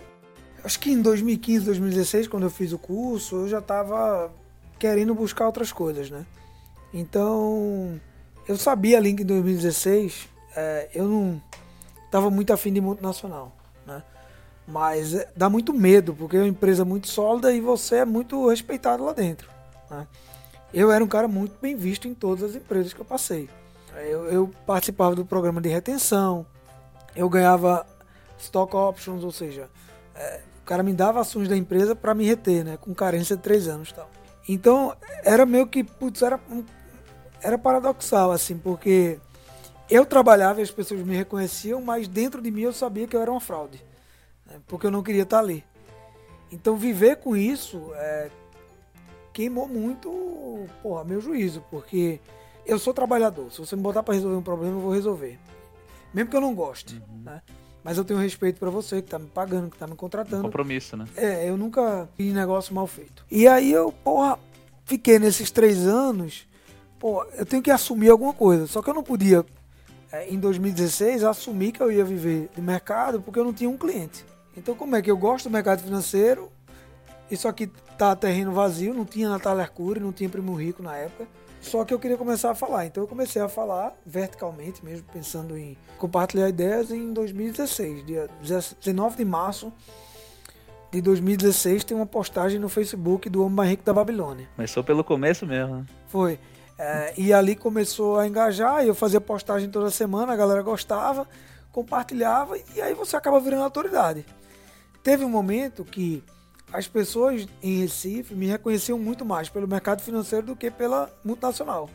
Acho que em 2015, 2016, quando eu fiz o curso, eu já estava querendo buscar outras coisas, né? Então, eu sabia ali que em 2016 é, eu não estava muito afim de multinacional, né? Mas é, dá muito medo, porque é uma empresa muito sólida e você é muito respeitado lá dentro, né? Eu era um cara muito bem visto em todas as empresas que eu passei. Eu, eu participava do programa de retenção, eu ganhava stock options, ou seja, é, o cara me dava ações da empresa para me reter, né, com carência de três anos tal. Então era meio que, putz, era, era paradoxal, assim, porque eu trabalhava e as pessoas me reconheciam, mas dentro de mim eu sabia que eu era uma fraude, né, porque eu não queria estar ali. Então viver com isso é, queimou muito, porra, meu juízo, porque eu sou trabalhador. Se você me botar para resolver um problema, eu vou resolver. Mesmo que eu não goste, né? Mas eu tenho respeito para você que tá me pagando, que tá me contratando. Compromisso, né? É, eu nunca fiz negócio mal feito. E aí eu, porra, fiquei nesses três anos, pô, eu tenho que assumir alguma coisa. Só que eu não podia, em 2016, assumir que eu ia viver de mercado porque eu não tinha um cliente. Então como é que eu gosto do mercado financeiro, isso aqui tá terreno vazio, não tinha Natália Arcuri, não tinha Primo Rico na época. Só que eu queria começar a falar. Então eu comecei a falar verticalmente mesmo, pensando em compartilhar ideias em 2016, dia 19 de março de 2016 tem uma postagem no Facebook do Homem Mais Rico da Babilônia. Começou pelo começo mesmo, né? Foi. É, e ali começou a engajar, eu fazia postagem toda semana, a galera gostava, compartilhava, e aí você acaba virando autoridade. Teve um momento que as pessoas em Recife me reconheciam muito mais pelo mercado financeiro do que pela multinacional.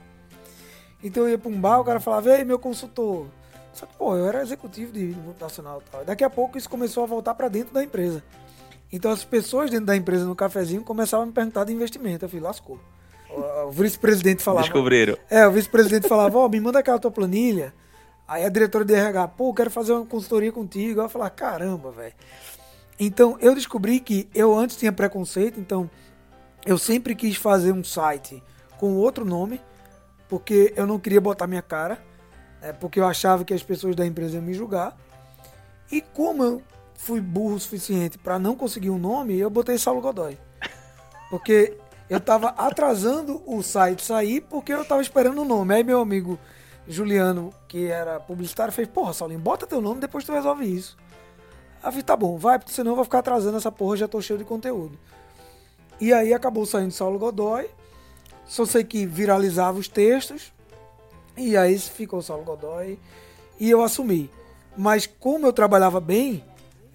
Então eu ia para um bar, o cara falava, ei, meu consultor. Só que, pô, eu era executivo de multinacional e tal. Daqui a pouco isso começou a voltar para dentro da empresa. Então as pessoas dentro da empresa no cafezinho começavam a me perguntar de investimento. Eu falei, lascou. O, vice-presidente falava. Descobriram. É, o vice-presidente falava, ó, me manda aquela tua planilha. Aí a diretora de RH, pô, eu quero fazer uma consultoria contigo. Eu falava, caramba, velho. Então eu descobri que eu antes tinha preconceito, então eu sempre quis fazer um site com outro nome, porque eu não queria botar minha cara, né, porque eu achava que as pessoas da empresa iam me julgar. E como eu fui burro o suficiente para não conseguir um nome, eu botei Saulo Godoy. Porque eu tava atrasando o site sair porque eu tava esperando o nome. Aí meu amigo Juliano, que era publicitário, fez, porra, Saulinho, bota teu nome, depois tu resolve isso. Aí eu falei, tá bom, vai, porque senão eu vou ficar atrasando essa porra, já tô cheio de conteúdo. E aí acabou saindo Saulo Godoy. Só sei que viralizava os textos. E aí ficou Saulo Godoy. E eu assumi. Mas como eu trabalhava bem,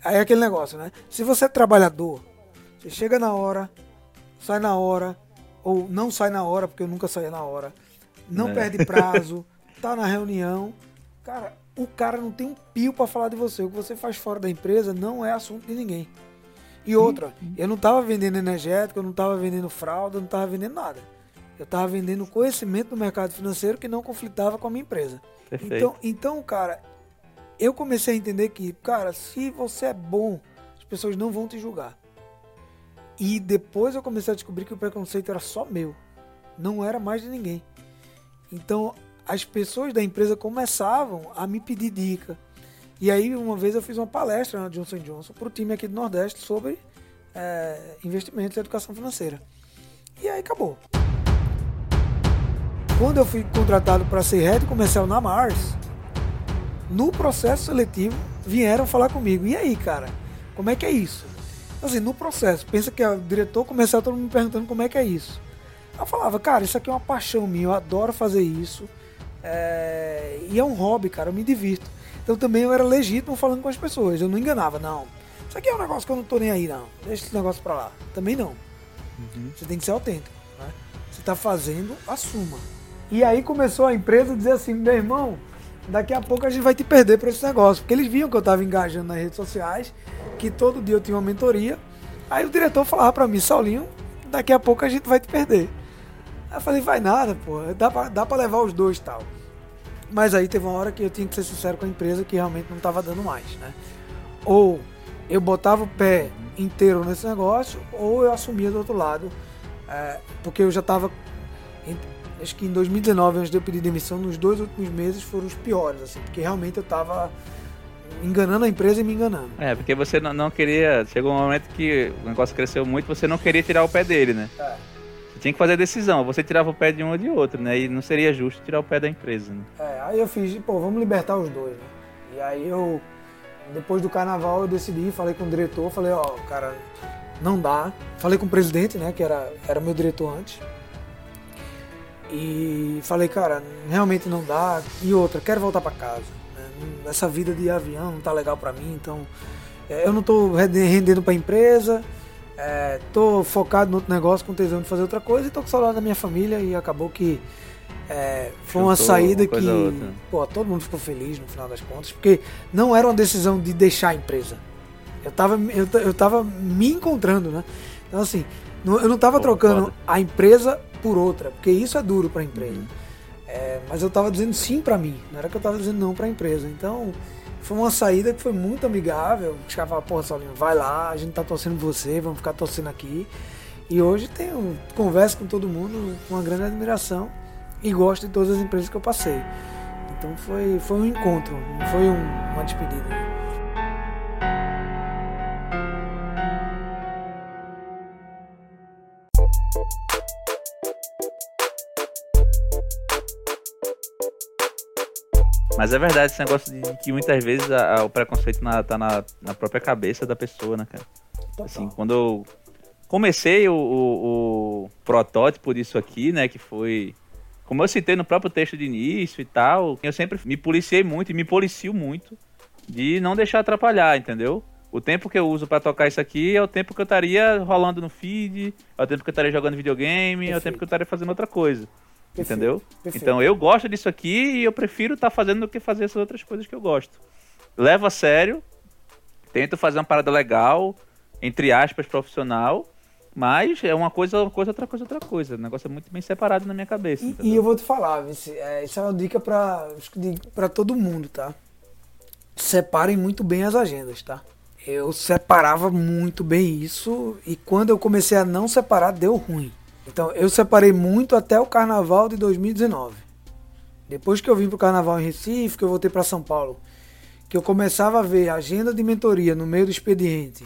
aí é aquele negócio, né? Se você é trabalhador, você chega na hora, sai na hora, ou não sai na hora, porque eu nunca saía na hora, não É. perde prazo, tá na reunião. Cara, o cara não tem um pio pra falar de você. O que você faz fora da empresa não é assunto de ninguém. E outra, eu não tava vendendo energético, eu não tava vendendo fralda, eu não tava vendendo nada. Eu tava vendendo conhecimento do mercado financeiro que não conflitava com a minha empresa. Perfeito. Então, então, cara, eu comecei a entender que, cara, se você é bom, as pessoas não vão te julgar. E depois eu comecei a descobrir que o preconceito era só meu, não era mais de ninguém. Então, as pessoas da empresa começavam a me pedir dica. E aí, uma vez eu fiz uma palestra na Johnson Johnson para o time aqui do Nordeste sobre é, investimentos e educação financeira. E aí acabou. Quando eu fui contratado para ser head comercial na Mars, no processo seletivo vieram falar comigo. E aí, cara, como é que é isso? Assim, no processo, pensa que o diretor comercial todo mundo me perguntando como é que é isso. Eu falava, cara, isso aqui é uma paixão minha, eu adoro fazer isso. é, E é um hobby, cara, eu me divirto. Então também eu era legítimo falando com as pessoas, eu não enganava, não. Isso aqui é um negócio que eu não tô nem aí, não. Deixa esse negócio pra lá. Também não. Você tem que ser autêntico. Né? Você tá fazendo, assuma. E aí começou a empresa a dizer assim, meu irmão, daqui a pouco a gente vai te perder para esse negócio. Porque eles viam que eu estava engajando nas redes sociais, que todo dia eu tinha uma mentoria. Aí o diretor falava para mim, Saulinho, daqui a pouco a gente vai te perder. Aí eu falei, vai nada, pô, dá pra, dá pra levar os dois tal. Mas aí teve uma hora que eu tinha que ser sincero com a empresa que realmente não estava dando mais, né? Ou eu botava o pé inteiro nesse negócio, ou eu assumia do outro lado, é, porque eu já estava acho que em 2019, antes de eu pedir demissão, nos dois últimos meses foram os piores, assim, porque realmente eu tava enganando a empresa e me enganando. É, porque você não, não queria. Chegou um momento que o negócio cresceu muito, você não queria tirar o pé dele, né? É. Você tinha que fazer a decisão, você tirava o pé de um ou de outro, né? E não seria justo tirar o pé da empresa, né? É, aí eu fiz, pô, vamos libertar os dois, né? E aí eu, depois do carnaval, eu decidi, falei com o diretor, falei, ó, cara, não dá. Falei com o presidente, né, que era, era meu diretor antes. E falei, cara, realmente não dá. E outra, quero voltar para casa. Né? Essa vida de avião não tá legal para mim, então é, eu não tô rende- rendendo para a empresa. É, tô focado no outro negócio, com tesão de fazer outra coisa e tô com saudade da minha família e acabou que é, foi uma Juntou saída uma que outra. pô, todo mundo ficou feliz no final das contas, porque não era uma decisão de deixar a empresa. Eu tava, eu, eu tava me encontrando, né? Então assim, eu não tava Pô, trocando foda. a empresa por outra, porque isso é duro para a empresa. Uhum. É, mas eu tava dizendo sim para mim, não era que eu tava dizendo não para a empresa. Então, foi uma saída que foi muito amigável. Os caras falaram, porra, Saulinho, vai lá, a gente tá torcendo por você, vamos ficar torcendo aqui. E hoje tenho conversa com todo mundo com uma grande admiração e gosto de todas as empresas que eu passei. Então foi, foi um encontro, não foi um- uma despedida. Mas é verdade esse negócio de que muitas vezes a- a- o preconceito na, tá na, na própria cabeça da pessoa, né, cara? Assim, quando eu comecei o, o- o protótipo disso aqui, né, que foi... Como eu citei no próprio texto de início e tal, eu sempre me policiei muito e me policio muito de não deixar atrapalhar, entendeu? O tempo que eu uso pra tocar isso aqui é o tempo que eu estaria rolando no feed, é o tempo que eu estaria jogando videogame, é o Perfeito. tempo que eu estaria fazendo outra coisa. Perfeito, Entendeu? perfeito. Então eu gosto disso aqui e eu prefiro estar fazendo do que fazer essas outras coisas que eu gosto. Levo a sério, tento fazer uma parada legal, entre aspas, profissional, mas é uma coisa, uma coisa, outra coisa, outra coisa. O negócio é muito bem separado na minha cabeça. E, e eu vou te falar, Vici, é, isso é uma dica pra, pra todo mundo, tá? Separem muito bem as agendas, tá? Eu separava muito bem isso e quando eu comecei a não separar, deu ruim. Então eu separei muito até o carnaval de 2019. Depois que eu vim pro carnaval em Recife, que eu voltei para São Paulo, que eu começava a ver agenda de mentoria no meio do expediente,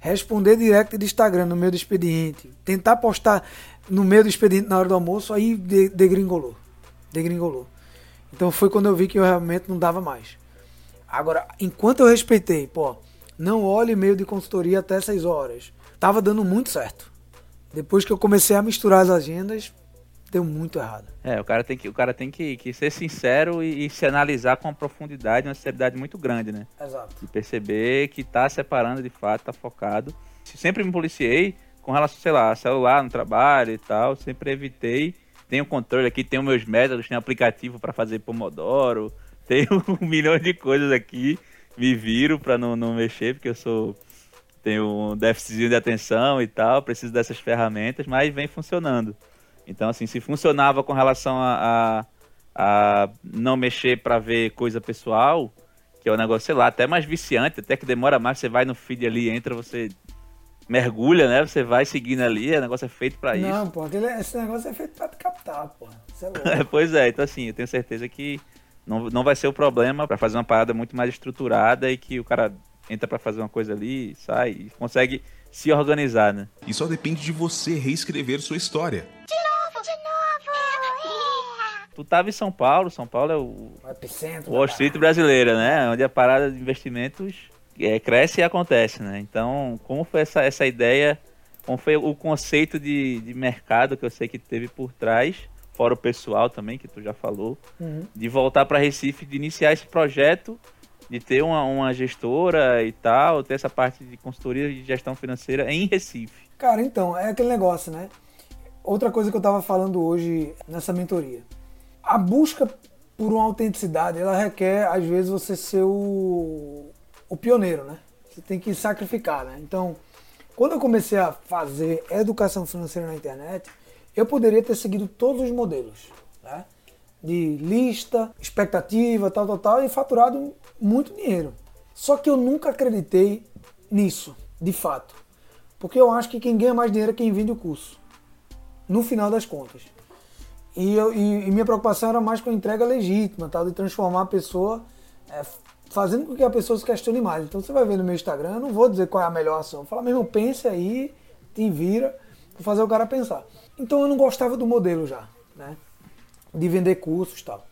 responder direct de Instagram no meio do expediente, tentar postar no meio do expediente na hora do almoço, aí de- degringolou. Degringolou. Então foi quando eu vi que eu realmente não dava mais. Agora, enquanto eu respeitei, pô, não olhe e-mail de consultoria até 6 horas, tava dando muito certo. Depois que eu comecei a misturar as agendas, deu muito errado. É, o cara tem que, o cara tem que, que ser sincero e, e se analisar com uma profundidade, uma seriedade muito grande, né? Exato. E perceber que tá separando de fato, tá focado. Sempre me policiei com relação, sei lá, celular no trabalho e tal, sempre evitei. Tenho controle aqui, tenho meus métodos, tenho aplicativo para fazer Pomodoro, tenho um milhão de coisas aqui, me viro para não, não mexer, porque eu sou tenho um déficitzinho de atenção e tal, preciso dessas ferramentas, mas vem funcionando. Então, assim, se funcionava com relação a, a, a não mexer para ver coisa pessoal, que é um negócio, sei lá, até mais viciante, até que demora mais, você vai no feed ali, entra, você mergulha, né? Você vai seguindo ali, o negócio é feito para isso. Não, pô, aquele, esse negócio é feito pra te captar, pô. É, pois é, então assim, eu tenho certeza que não, não vai ser o problema para fazer uma parada muito mais estruturada e que o cara entra pra fazer uma coisa ali, sai, e consegue se organizar, né? E só depende de você reescrever sua história. Tu tava em São Paulo, São Paulo é o O epicentro. Wall Street brasileira, né? Onde a parada de investimentos é, cresce e acontece, né? Então, como foi essa, essa ideia, como foi o conceito de, de mercado que eu sei que teve por trás, fora o pessoal também, que tu já falou, Uhum. de voltar para Recife, de iniciar esse projeto, de ter uma, uma gestora e tal, ter essa parte de consultoria de gestão financeira em Recife. Cara, então, é aquele negócio, né? Outra coisa que eu tava falando hoje nessa mentoria. A busca por uma autenticidade, ela requer, às vezes, você ser o, o pioneiro, né? Você tem que sacrificar, né? Então, quando eu comecei a fazer educação financeira na internet, eu poderia ter seguido todos os modelos, né? De lista, expectativa, tal, tal, tal, e faturado muito dinheiro. Só que eu nunca acreditei nisso, de fato. Porque eu acho que quem ganha mais dinheiro é quem vende o curso. No final das contas. E, eu, e, e minha preocupação era mais com a entrega legítima, tal, de transformar a pessoa, é, fazendo com que a pessoa se questione mais. Então você vai ver no meu Instagram, eu não vou dizer qual é a melhor ação. Meu irmão, pense aí, te vira, vou fazer o cara pensar. Então eu não gostava do modelo já, né? De vender cursos e tal.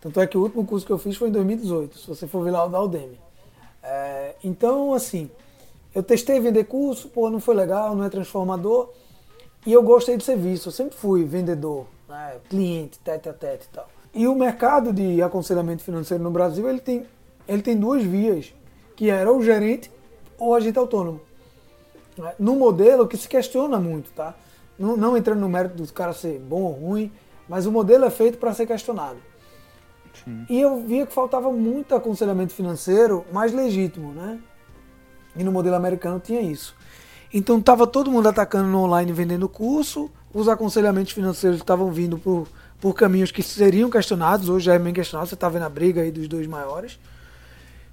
Tanto é que o último curso que eu fiz foi em 2018, se você for ver lá o da Udemy. É, então, assim, eu testei vender curso, pô, não foi legal, não é transformador. E eu gostei de serviço, eu sempre fui vendedor, né, cliente, tete a tete e tal. E o mercado de aconselhamento financeiro no Brasil, ele tem, ele tem duas vias, que era o gerente ou o agente autônomo. né? No modelo que se questiona muito, tá? Não, não entrando no mérito do cara ser bom ou ruim, mas o modelo é feito para ser questionado. E eu via que faltava muito aconselhamento financeiro mais legítimo, né? E no modelo americano tinha isso. Então estava todo mundo atacando no online vendendo curso, os aconselhamentos financeiros estavam vindo por, por caminhos que seriam questionados, hoje já é bem questionado, você está vendo a briga aí dos dois maiores.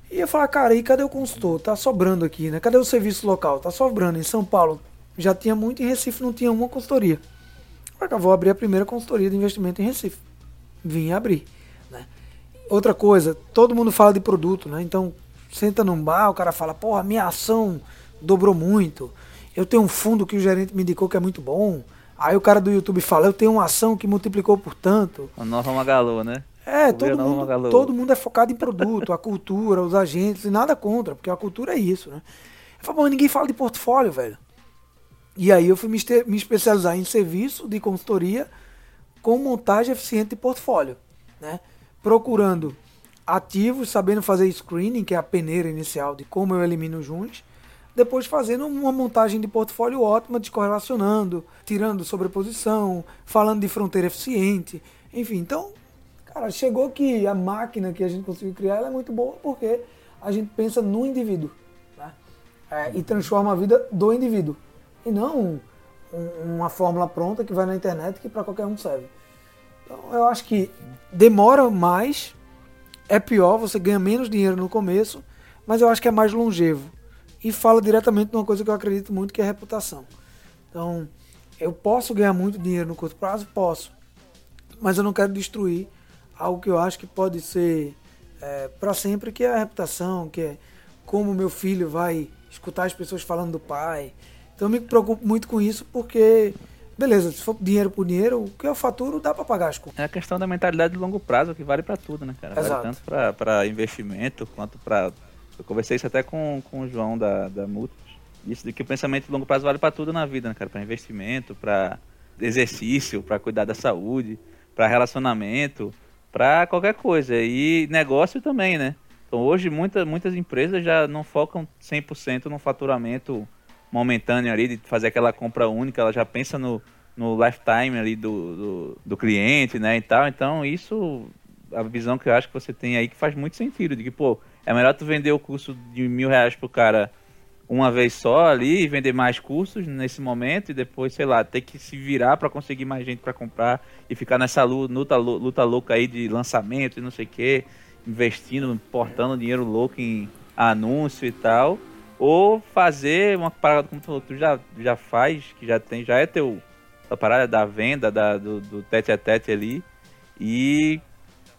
E eu falar, cara, e cadê o consultor? Tá sobrando aqui, né? Cadê o serviço local? Tá sobrando. Em São Paulo já tinha muito, em Recife não tinha uma consultoria. Falei, vou abrir a primeira consultoria de investimento em Recife. Vim abrir, né? Outra coisa, todo mundo fala de produto, né? Então, senta num bar, o cara fala, porra, minha ação dobrou muito. Eu tenho um fundo que o gerente me indicou que é muito bom. Aí o cara do YouTube fala, eu tenho uma ação que multiplicou por tanto. A nova Magalu, né? É, todo mundo, todo mundo é focado em produto, a cultura, os agentes, e nada contra, porque a cultura é isso, né? Eu falo, mas ninguém fala de portfólio, velho. E aí eu fui me, especializar em serviço de consultoria com montagem eficiente de portfólio, né? Procurando ativos, sabendo fazer screening, que é a peneira inicial de como eu elimino os depois fazendo uma montagem de portfólio ótima, descorrelacionando, tirando sobreposição, falando de fronteira eficiente, enfim, então Cara, chegou que a máquina que a gente conseguiu criar é muito boa porque a gente pensa no indivíduo né? É, e transforma a vida do indivíduo e não um- um- uma fórmula pronta que vai na internet que para qualquer um serve. Então eu acho que demora mais, é pior, você ganha menos dinheiro no começo, mas eu acho que é mais longevo e fala diretamente de uma coisa que eu acredito muito que é reputação. Então eu posso ganhar muito dinheiro no curto prazo, posso, mas eu não quero destruir algo que eu acho que pode ser para sempre, que é a reputação, que é como meu filho vai escutar as pessoas falando do pai. Então eu me preocupo muito com isso, porque, beleza, se for dinheiro por dinheiro, o que eu faturo dá para pagar as contas. É a questão da mentalidade de longo prazo que vale pra tudo, né, cara? Vale Exato. tanto pra investimento quanto pra. Eu conversei isso até com, com o João da, da Multis. Isso de que o pensamento de longo prazo vale pra tudo na vida, né, cara? Pra investimento, pra exercício, pra cuidar da saúde, pra relacionamento, pra qualquer coisa. E negócio também, né? Então hoje muita, muitas empresas já não focam 100% no faturamento momentâneo ali, de fazer aquela compra única, ela já pensa no, no lifetime ali do, do, do cliente, né, e tal. Então isso, a visão que eu acho que você tem aí que faz muito sentido, de que, pô, é melhor tu vender o curso de mil reais pro cara uma vez só ali e vender mais cursos nesse momento e depois, sei lá, ter que se virar para conseguir mais gente para comprar e ficar nessa lu- luta, lu- luta louca aí de lançamento e não sei o que, investindo, importando dinheiro louco em anúncio e tal, ou fazer uma parada como tu tu já, já faz, que já tem, já é teu a parada da venda, da, do, do tete a tete ali, e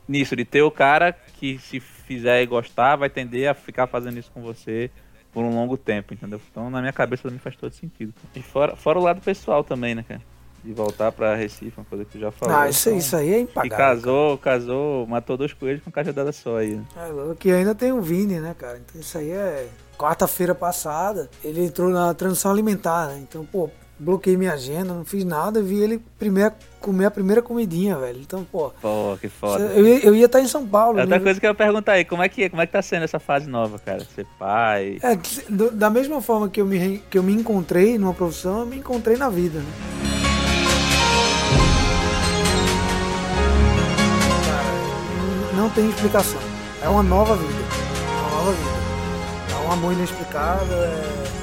nisso, de ter o cara que se fizer e gostar, vai tender a ficar fazendo isso com você por um longo tempo, entendeu? Então na minha cabeça também faz todo sentido. E fora, fora o lado pessoal também, né, cara? De voltar pra Recife, uma coisa que tu já falou. Ah, isso, Então, isso aí é E impagável. casou, casou, matou dois coelhos com cajadada só aí. É louco. Que ainda tem o Vini, né, cara? Então isso aí é. Quarta-feira passada, ele entrou na transição alimentar, né? Então, pô, bloqueei minha agenda, não fiz nada, vi ele primeiro, comer a primeira comidinha, velho. Então, pô. Pô, que foda. Eu ia, eu ia estar em São Paulo. É outra né? coisa que eu ia perguntar aí, como é que, como é que tá sendo essa fase nova, cara? Ser pai. É, da mesma forma que eu, me, que eu me encontrei numa profissão, eu me encontrei na vida, né? Não tem explicação. É uma nova vida. É uma nova vida. É um amor inexplicável. é-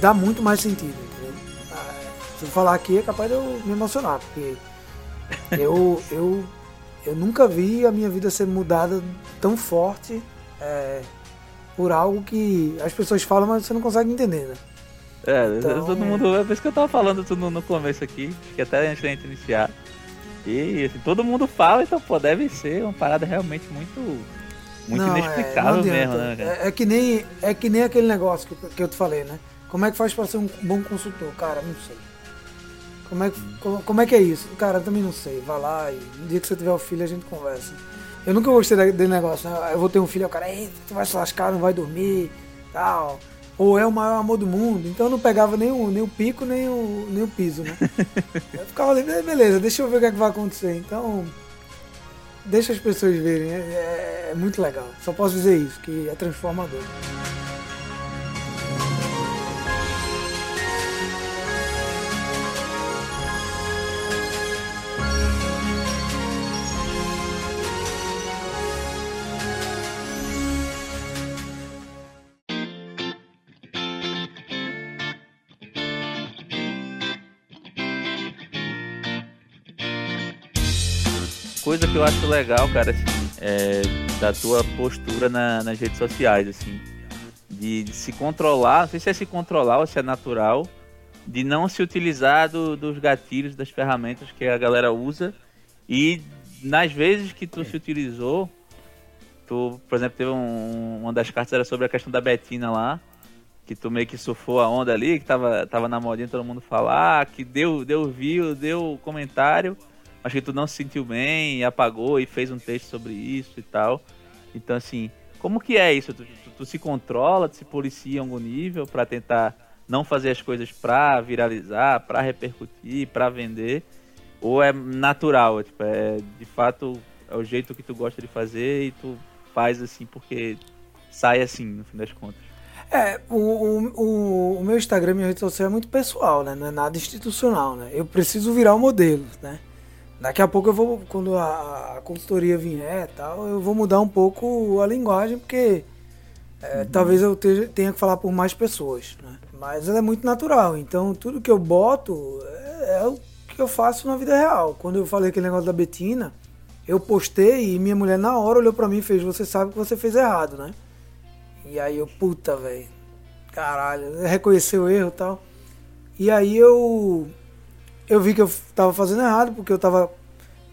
Dá muito mais sentido, entendeu? Ah, Se eu falar aqui é capaz de eu me emocionar, porque eu, eu, eu nunca vi a minha vida ser mudada tão forte é, por algo que as pessoas falam, mas você não consegue entender, né? É, Então- todo mundo. É por isso que eu tava falando no, no começo aqui, que até antes da gente iniciar. E assim, todo mundo fala, então, pô, deve ser uma parada realmente muito. Muito Não, é, inexplicável adianta. mesmo, né, cara? É, é que nem, é que nem aquele negócio que, que eu te falei, né? Como é que faz pra ser um bom consultor? Cara, não sei. Como é, que, como, como é que é isso? Cara, eu também não sei. Vai lá e no dia que você tiver o filho a gente conversa. Eu nunca gostei desse negócio, né? Eu vou ter um filho, o cara, Ei, tu vai se lascar, não vai dormir, tal. Ou é o maior amor do mundo. Então eu não pegava nem o, nem o pico, nem o, nem o piso, né? eu ficava ali, "Eh, beleza, deixa eu ver o que, é que vai acontecer. Então, deixa as pessoas verem. É, é- é muito legal. Só posso dizer isso, que é transformador. Coisa que eu acho legal, cara, assim, é da tua postura na- nas redes sociais, assim. De, de se controlar, não sei se é se controlar ou se é natural, de não se utilizar do- dos gatilhos, das ferramentas que a galera usa. E nas vezes que tu se utilizou, tu, por exemplo, teve um, uma das cartas era sobre a questão da Betina lá, que tu meio que surfou a onda ali, que tava, tava na modinha todo mundo falar, que deu, deu view, deu comentário, mas que tu não se sentiu bem e apagou e fez um texto sobre isso e tal. Então, assim, como que é isso? Tu, tu- tu se controla, tu se policia em algum nível pra tentar não fazer as coisas pra viralizar, pra repercutir, pra vender? Ou é natural, é, tipo, é de fato é o jeito que tu gosta de fazer e tu faz assim porque sai assim, no fim das contas. É, o, o, o, meu Instagram, minha rede social é muito pessoal, né? Não é nada institucional, né? Eu preciso virar o modelo, né? Daqui a pouco eu vou, quando a, a consultoria vier e tal, eu vou mudar um pouco a linguagem, porque é, talvez eu teja- tenha que falar por mais pessoas, né? Mas ela é muito natural, então tudo que eu boto é, é o que eu faço na vida real. Quando eu falei aquele negócio da Betina, eu postei e minha mulher na hora olhou pra mim e fez, você sabe que você fez errado, né? E aí eu, puta, velho. Caralho, reconheceu o erro e tal. E aí eu eu vi que eu tava fazendo errado, porque eu tava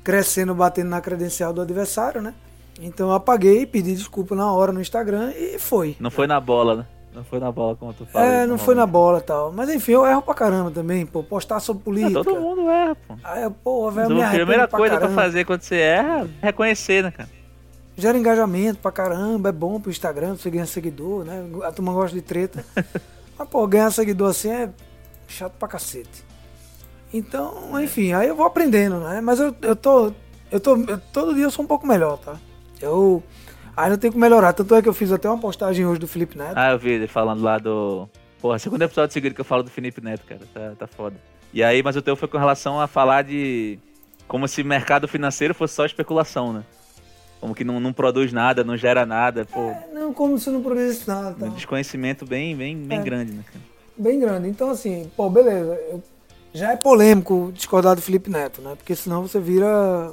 crescendo, batendo na credencial do adversário, né? Então eu apaguei, pedi desculpa na hora no Instagram e foi. Não foi na bola, né? Não foi na bola como tu fala. É, não foi na bola e tal. Mas enfim, eu erro pra caramba também, pô. Postar sobre Ah, política. todo mundo erra, pô. Aí pô, velho, me a primeira pra coisa pra caramba. fazer quando você erra é reconhecer, né, cara? Gera engajamento pra caramba, é bom pro Instagram, você ganha seguidor, né? A turma gosta de treta. Mas, pô, ganhar seguidor assim é chato pra cacete. Então, enfim, aí eu vou aprendendo, né? Mas eu, eu tô. Eu tô. eu- todo dia eu sou um pouco melhor, tá? Eu ainda tenho que melhorar. Tanto é que eu fiz até uma postagem hoje do Felipe Neto. Ah, eu vi ele falando lá do. Porra, segundo episódio seguido que eu falo do Felipe Neto, cara. Tá, tá foda. E aí, mas o teu foi com relação a falar de. Como se mercado financeiro fosse só especulação, né? Como que não, não produz nada, não gera nada. Pô, É, não, como se não produzisse nada. Tá? um desconhecimento bem, bem, bem É. grande, né, cara? Bem grande. Então, assim, pô, beleza. eu- já é polêmico discordar do Felipe Neto, né? Porque senão você vira,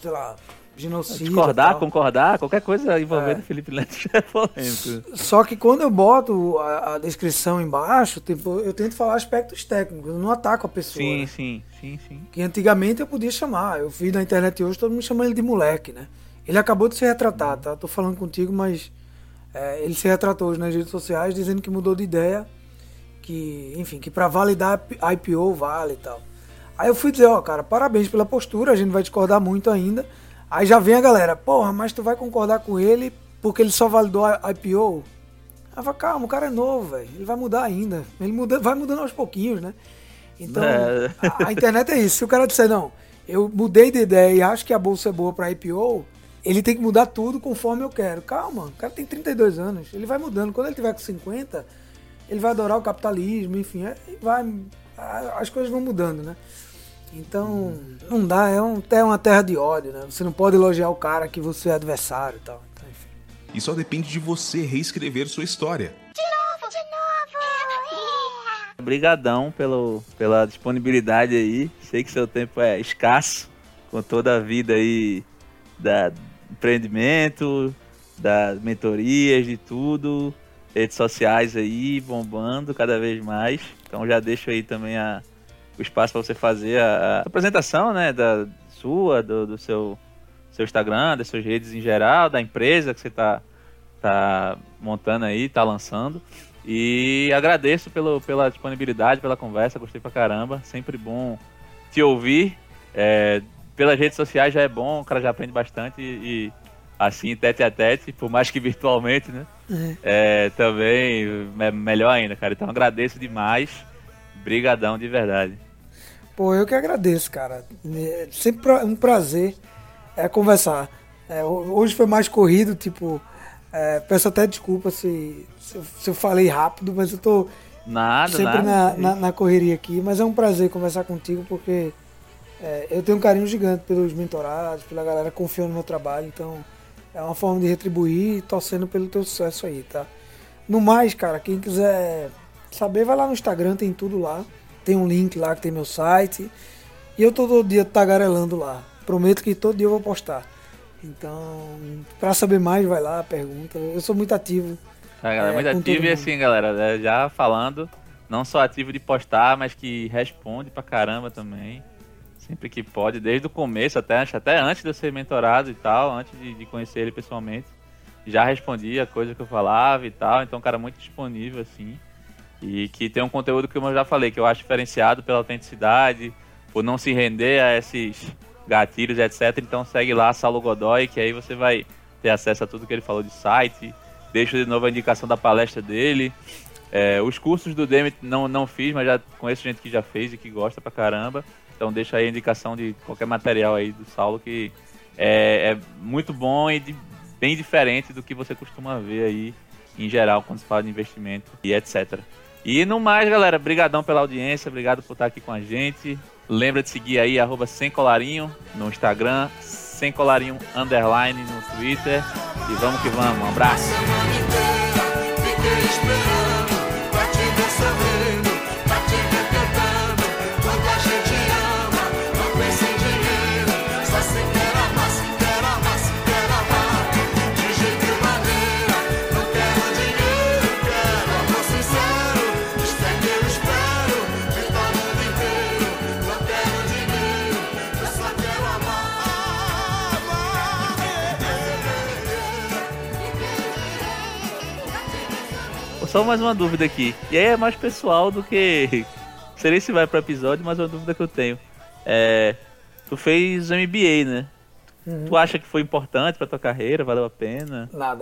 sei lá, genocídio. Discordar, concordar, qualquer coisa envolvendo É. o Felipe Neto já é polêmico. Só que quando eu boto a, a descrição embaixo, tipo, eu tento falar aspectos técnicos, eu não ataco a pessoa. Sim, né? sim, sim, sim. Que antigamente eu podia chamar. Eu vi na internet hoje, todo mundo chama ele de moleque, né? Ele acabou de se retratar, tá? Tô falando contigo, mas É, ele se retratou hoje nas redes sociais dizendo que mudou de ideia, que, enfim, que para validar a IPO vale e tal. Aí eu fui dizer, ó, cara, parabéns pela postura, a gente vai discordar muito ainda. Aí já vem a galera, porra, mas tu vai concordar com ele porque ele só validou a IPO? Aí eu calma, o cara é novo, velho, ele vai mudar ainda. Ele muda, vai mudando aos pouquinhos, né? Então, É. a, a internet é isso. Se o cara disser, não, eu mudei de ideia e acho que a bolsa é boa para IPO, ele tem que mudar tudo conforme eu quero. Calma, o cara tem 32 anos, ele vai mudando. Quando ele tiver com 50, ele vai adorar o capitalismo, enfim, aí vai, as coisas vão mudando, né? Então, não dá, é, um, é uma terra de ódio, né? Você não pode elogiar o cara que você é adversário e tal. Então, enfim. E só depende de você reescrever sua história. Obrigadão pelo, pela disponibilidade aí. Sei que seu tempo é escasso, com toda a vida aí da empreendimento, das mentorias, de tudo. Redes sociais aí bombando cada vez mais. Então já deixo aí também a, o espaço para você fazer a, a apresentação, né, da sua, do, do seu, seu Instagram, das suas redes em geral, da empresa que você está tá montando aí, tá lançando. E agradeço pelo, pela disponibilidade, pela conversa, gostei pra caramba. Sempre bom te ouvir. É, pelas redes sociais já é bom, o cara já aprende bastante e, e assim, tete a tete, por mais que virtualmente, né? É, também é melhor ainda, cara. Então agradeço demais. Brigadão de verdade. Pô, eu que agradeço, cara. É sempre um prazer é, conversar. É, ho- hoje foi mais corrido, tipo. é, peço até desculpa se, se, eu, se eu falei rápido, mas eu tô Nada, sempre nada. na, na, na correria aqui. Mas é um prazer conversar contigo, porque é, eu tenho um carinho gigante pelos mentorados, pela galera confiando no meu trabalho. Então é uma forma de retribuir e torcendo pelo teu sucesso aí, tá? No mais, cara, quem quiser saber, vai lá no Instagram, tem tudo lá. Tem um link lá que tem meu site. E eu tô todo dia tagarelando lá. Prometo que todo dia eu vou postar. Então, pra saber mais, vai lá, pergunta. Eu sou muito ativo. A galera É, muito ativo e assim, galera, né, já falando, não só ativo de postar, mas que responde pra caramba também. Sempre que pode, desde o começo, até, até antes de eu ser mentorado e tal, antes de, de conhecer ele pessoalmente. Já respondia a coisa que eu falava e tal, então um cara muito disponível, assim. E que tem um conteúdo que eu já falei, que eu acho diferenciado pela autenticidade, por não se render a esses gatilhos, etc. Então segue lá, Saulo Godoy, que aí você vai ter acesso a tudo que ele falou de site. Deixo de novo a indicação da palestra dele. É, os cursos do Demit não, não fiz, mas já conheço gente que já fez e que gosta pra caramba. Então deixa aí a indicação de qualquer material aí do Saulo que é, é muito bom e de- bem diferente do que você costuma ver aí em geral quando se fala de investimento e etc. E no mais, galera, brigadão pela audiência, obrigado por estar aqui com a gente. Lembra de seguir aí, arroba sem colarinho no Instagram, sem colarinho underline no Twitter. E vamos que vamos, um abraço. Só mais uma dúvida aqui. E aí é mais pessoal do que. Não sei se vai pro episódio, mas é uma dúvida que eu tenho. É. Tu fez MBA, né? Tu acha que foi importante pra tua carreira? Valeu a pena? Nada.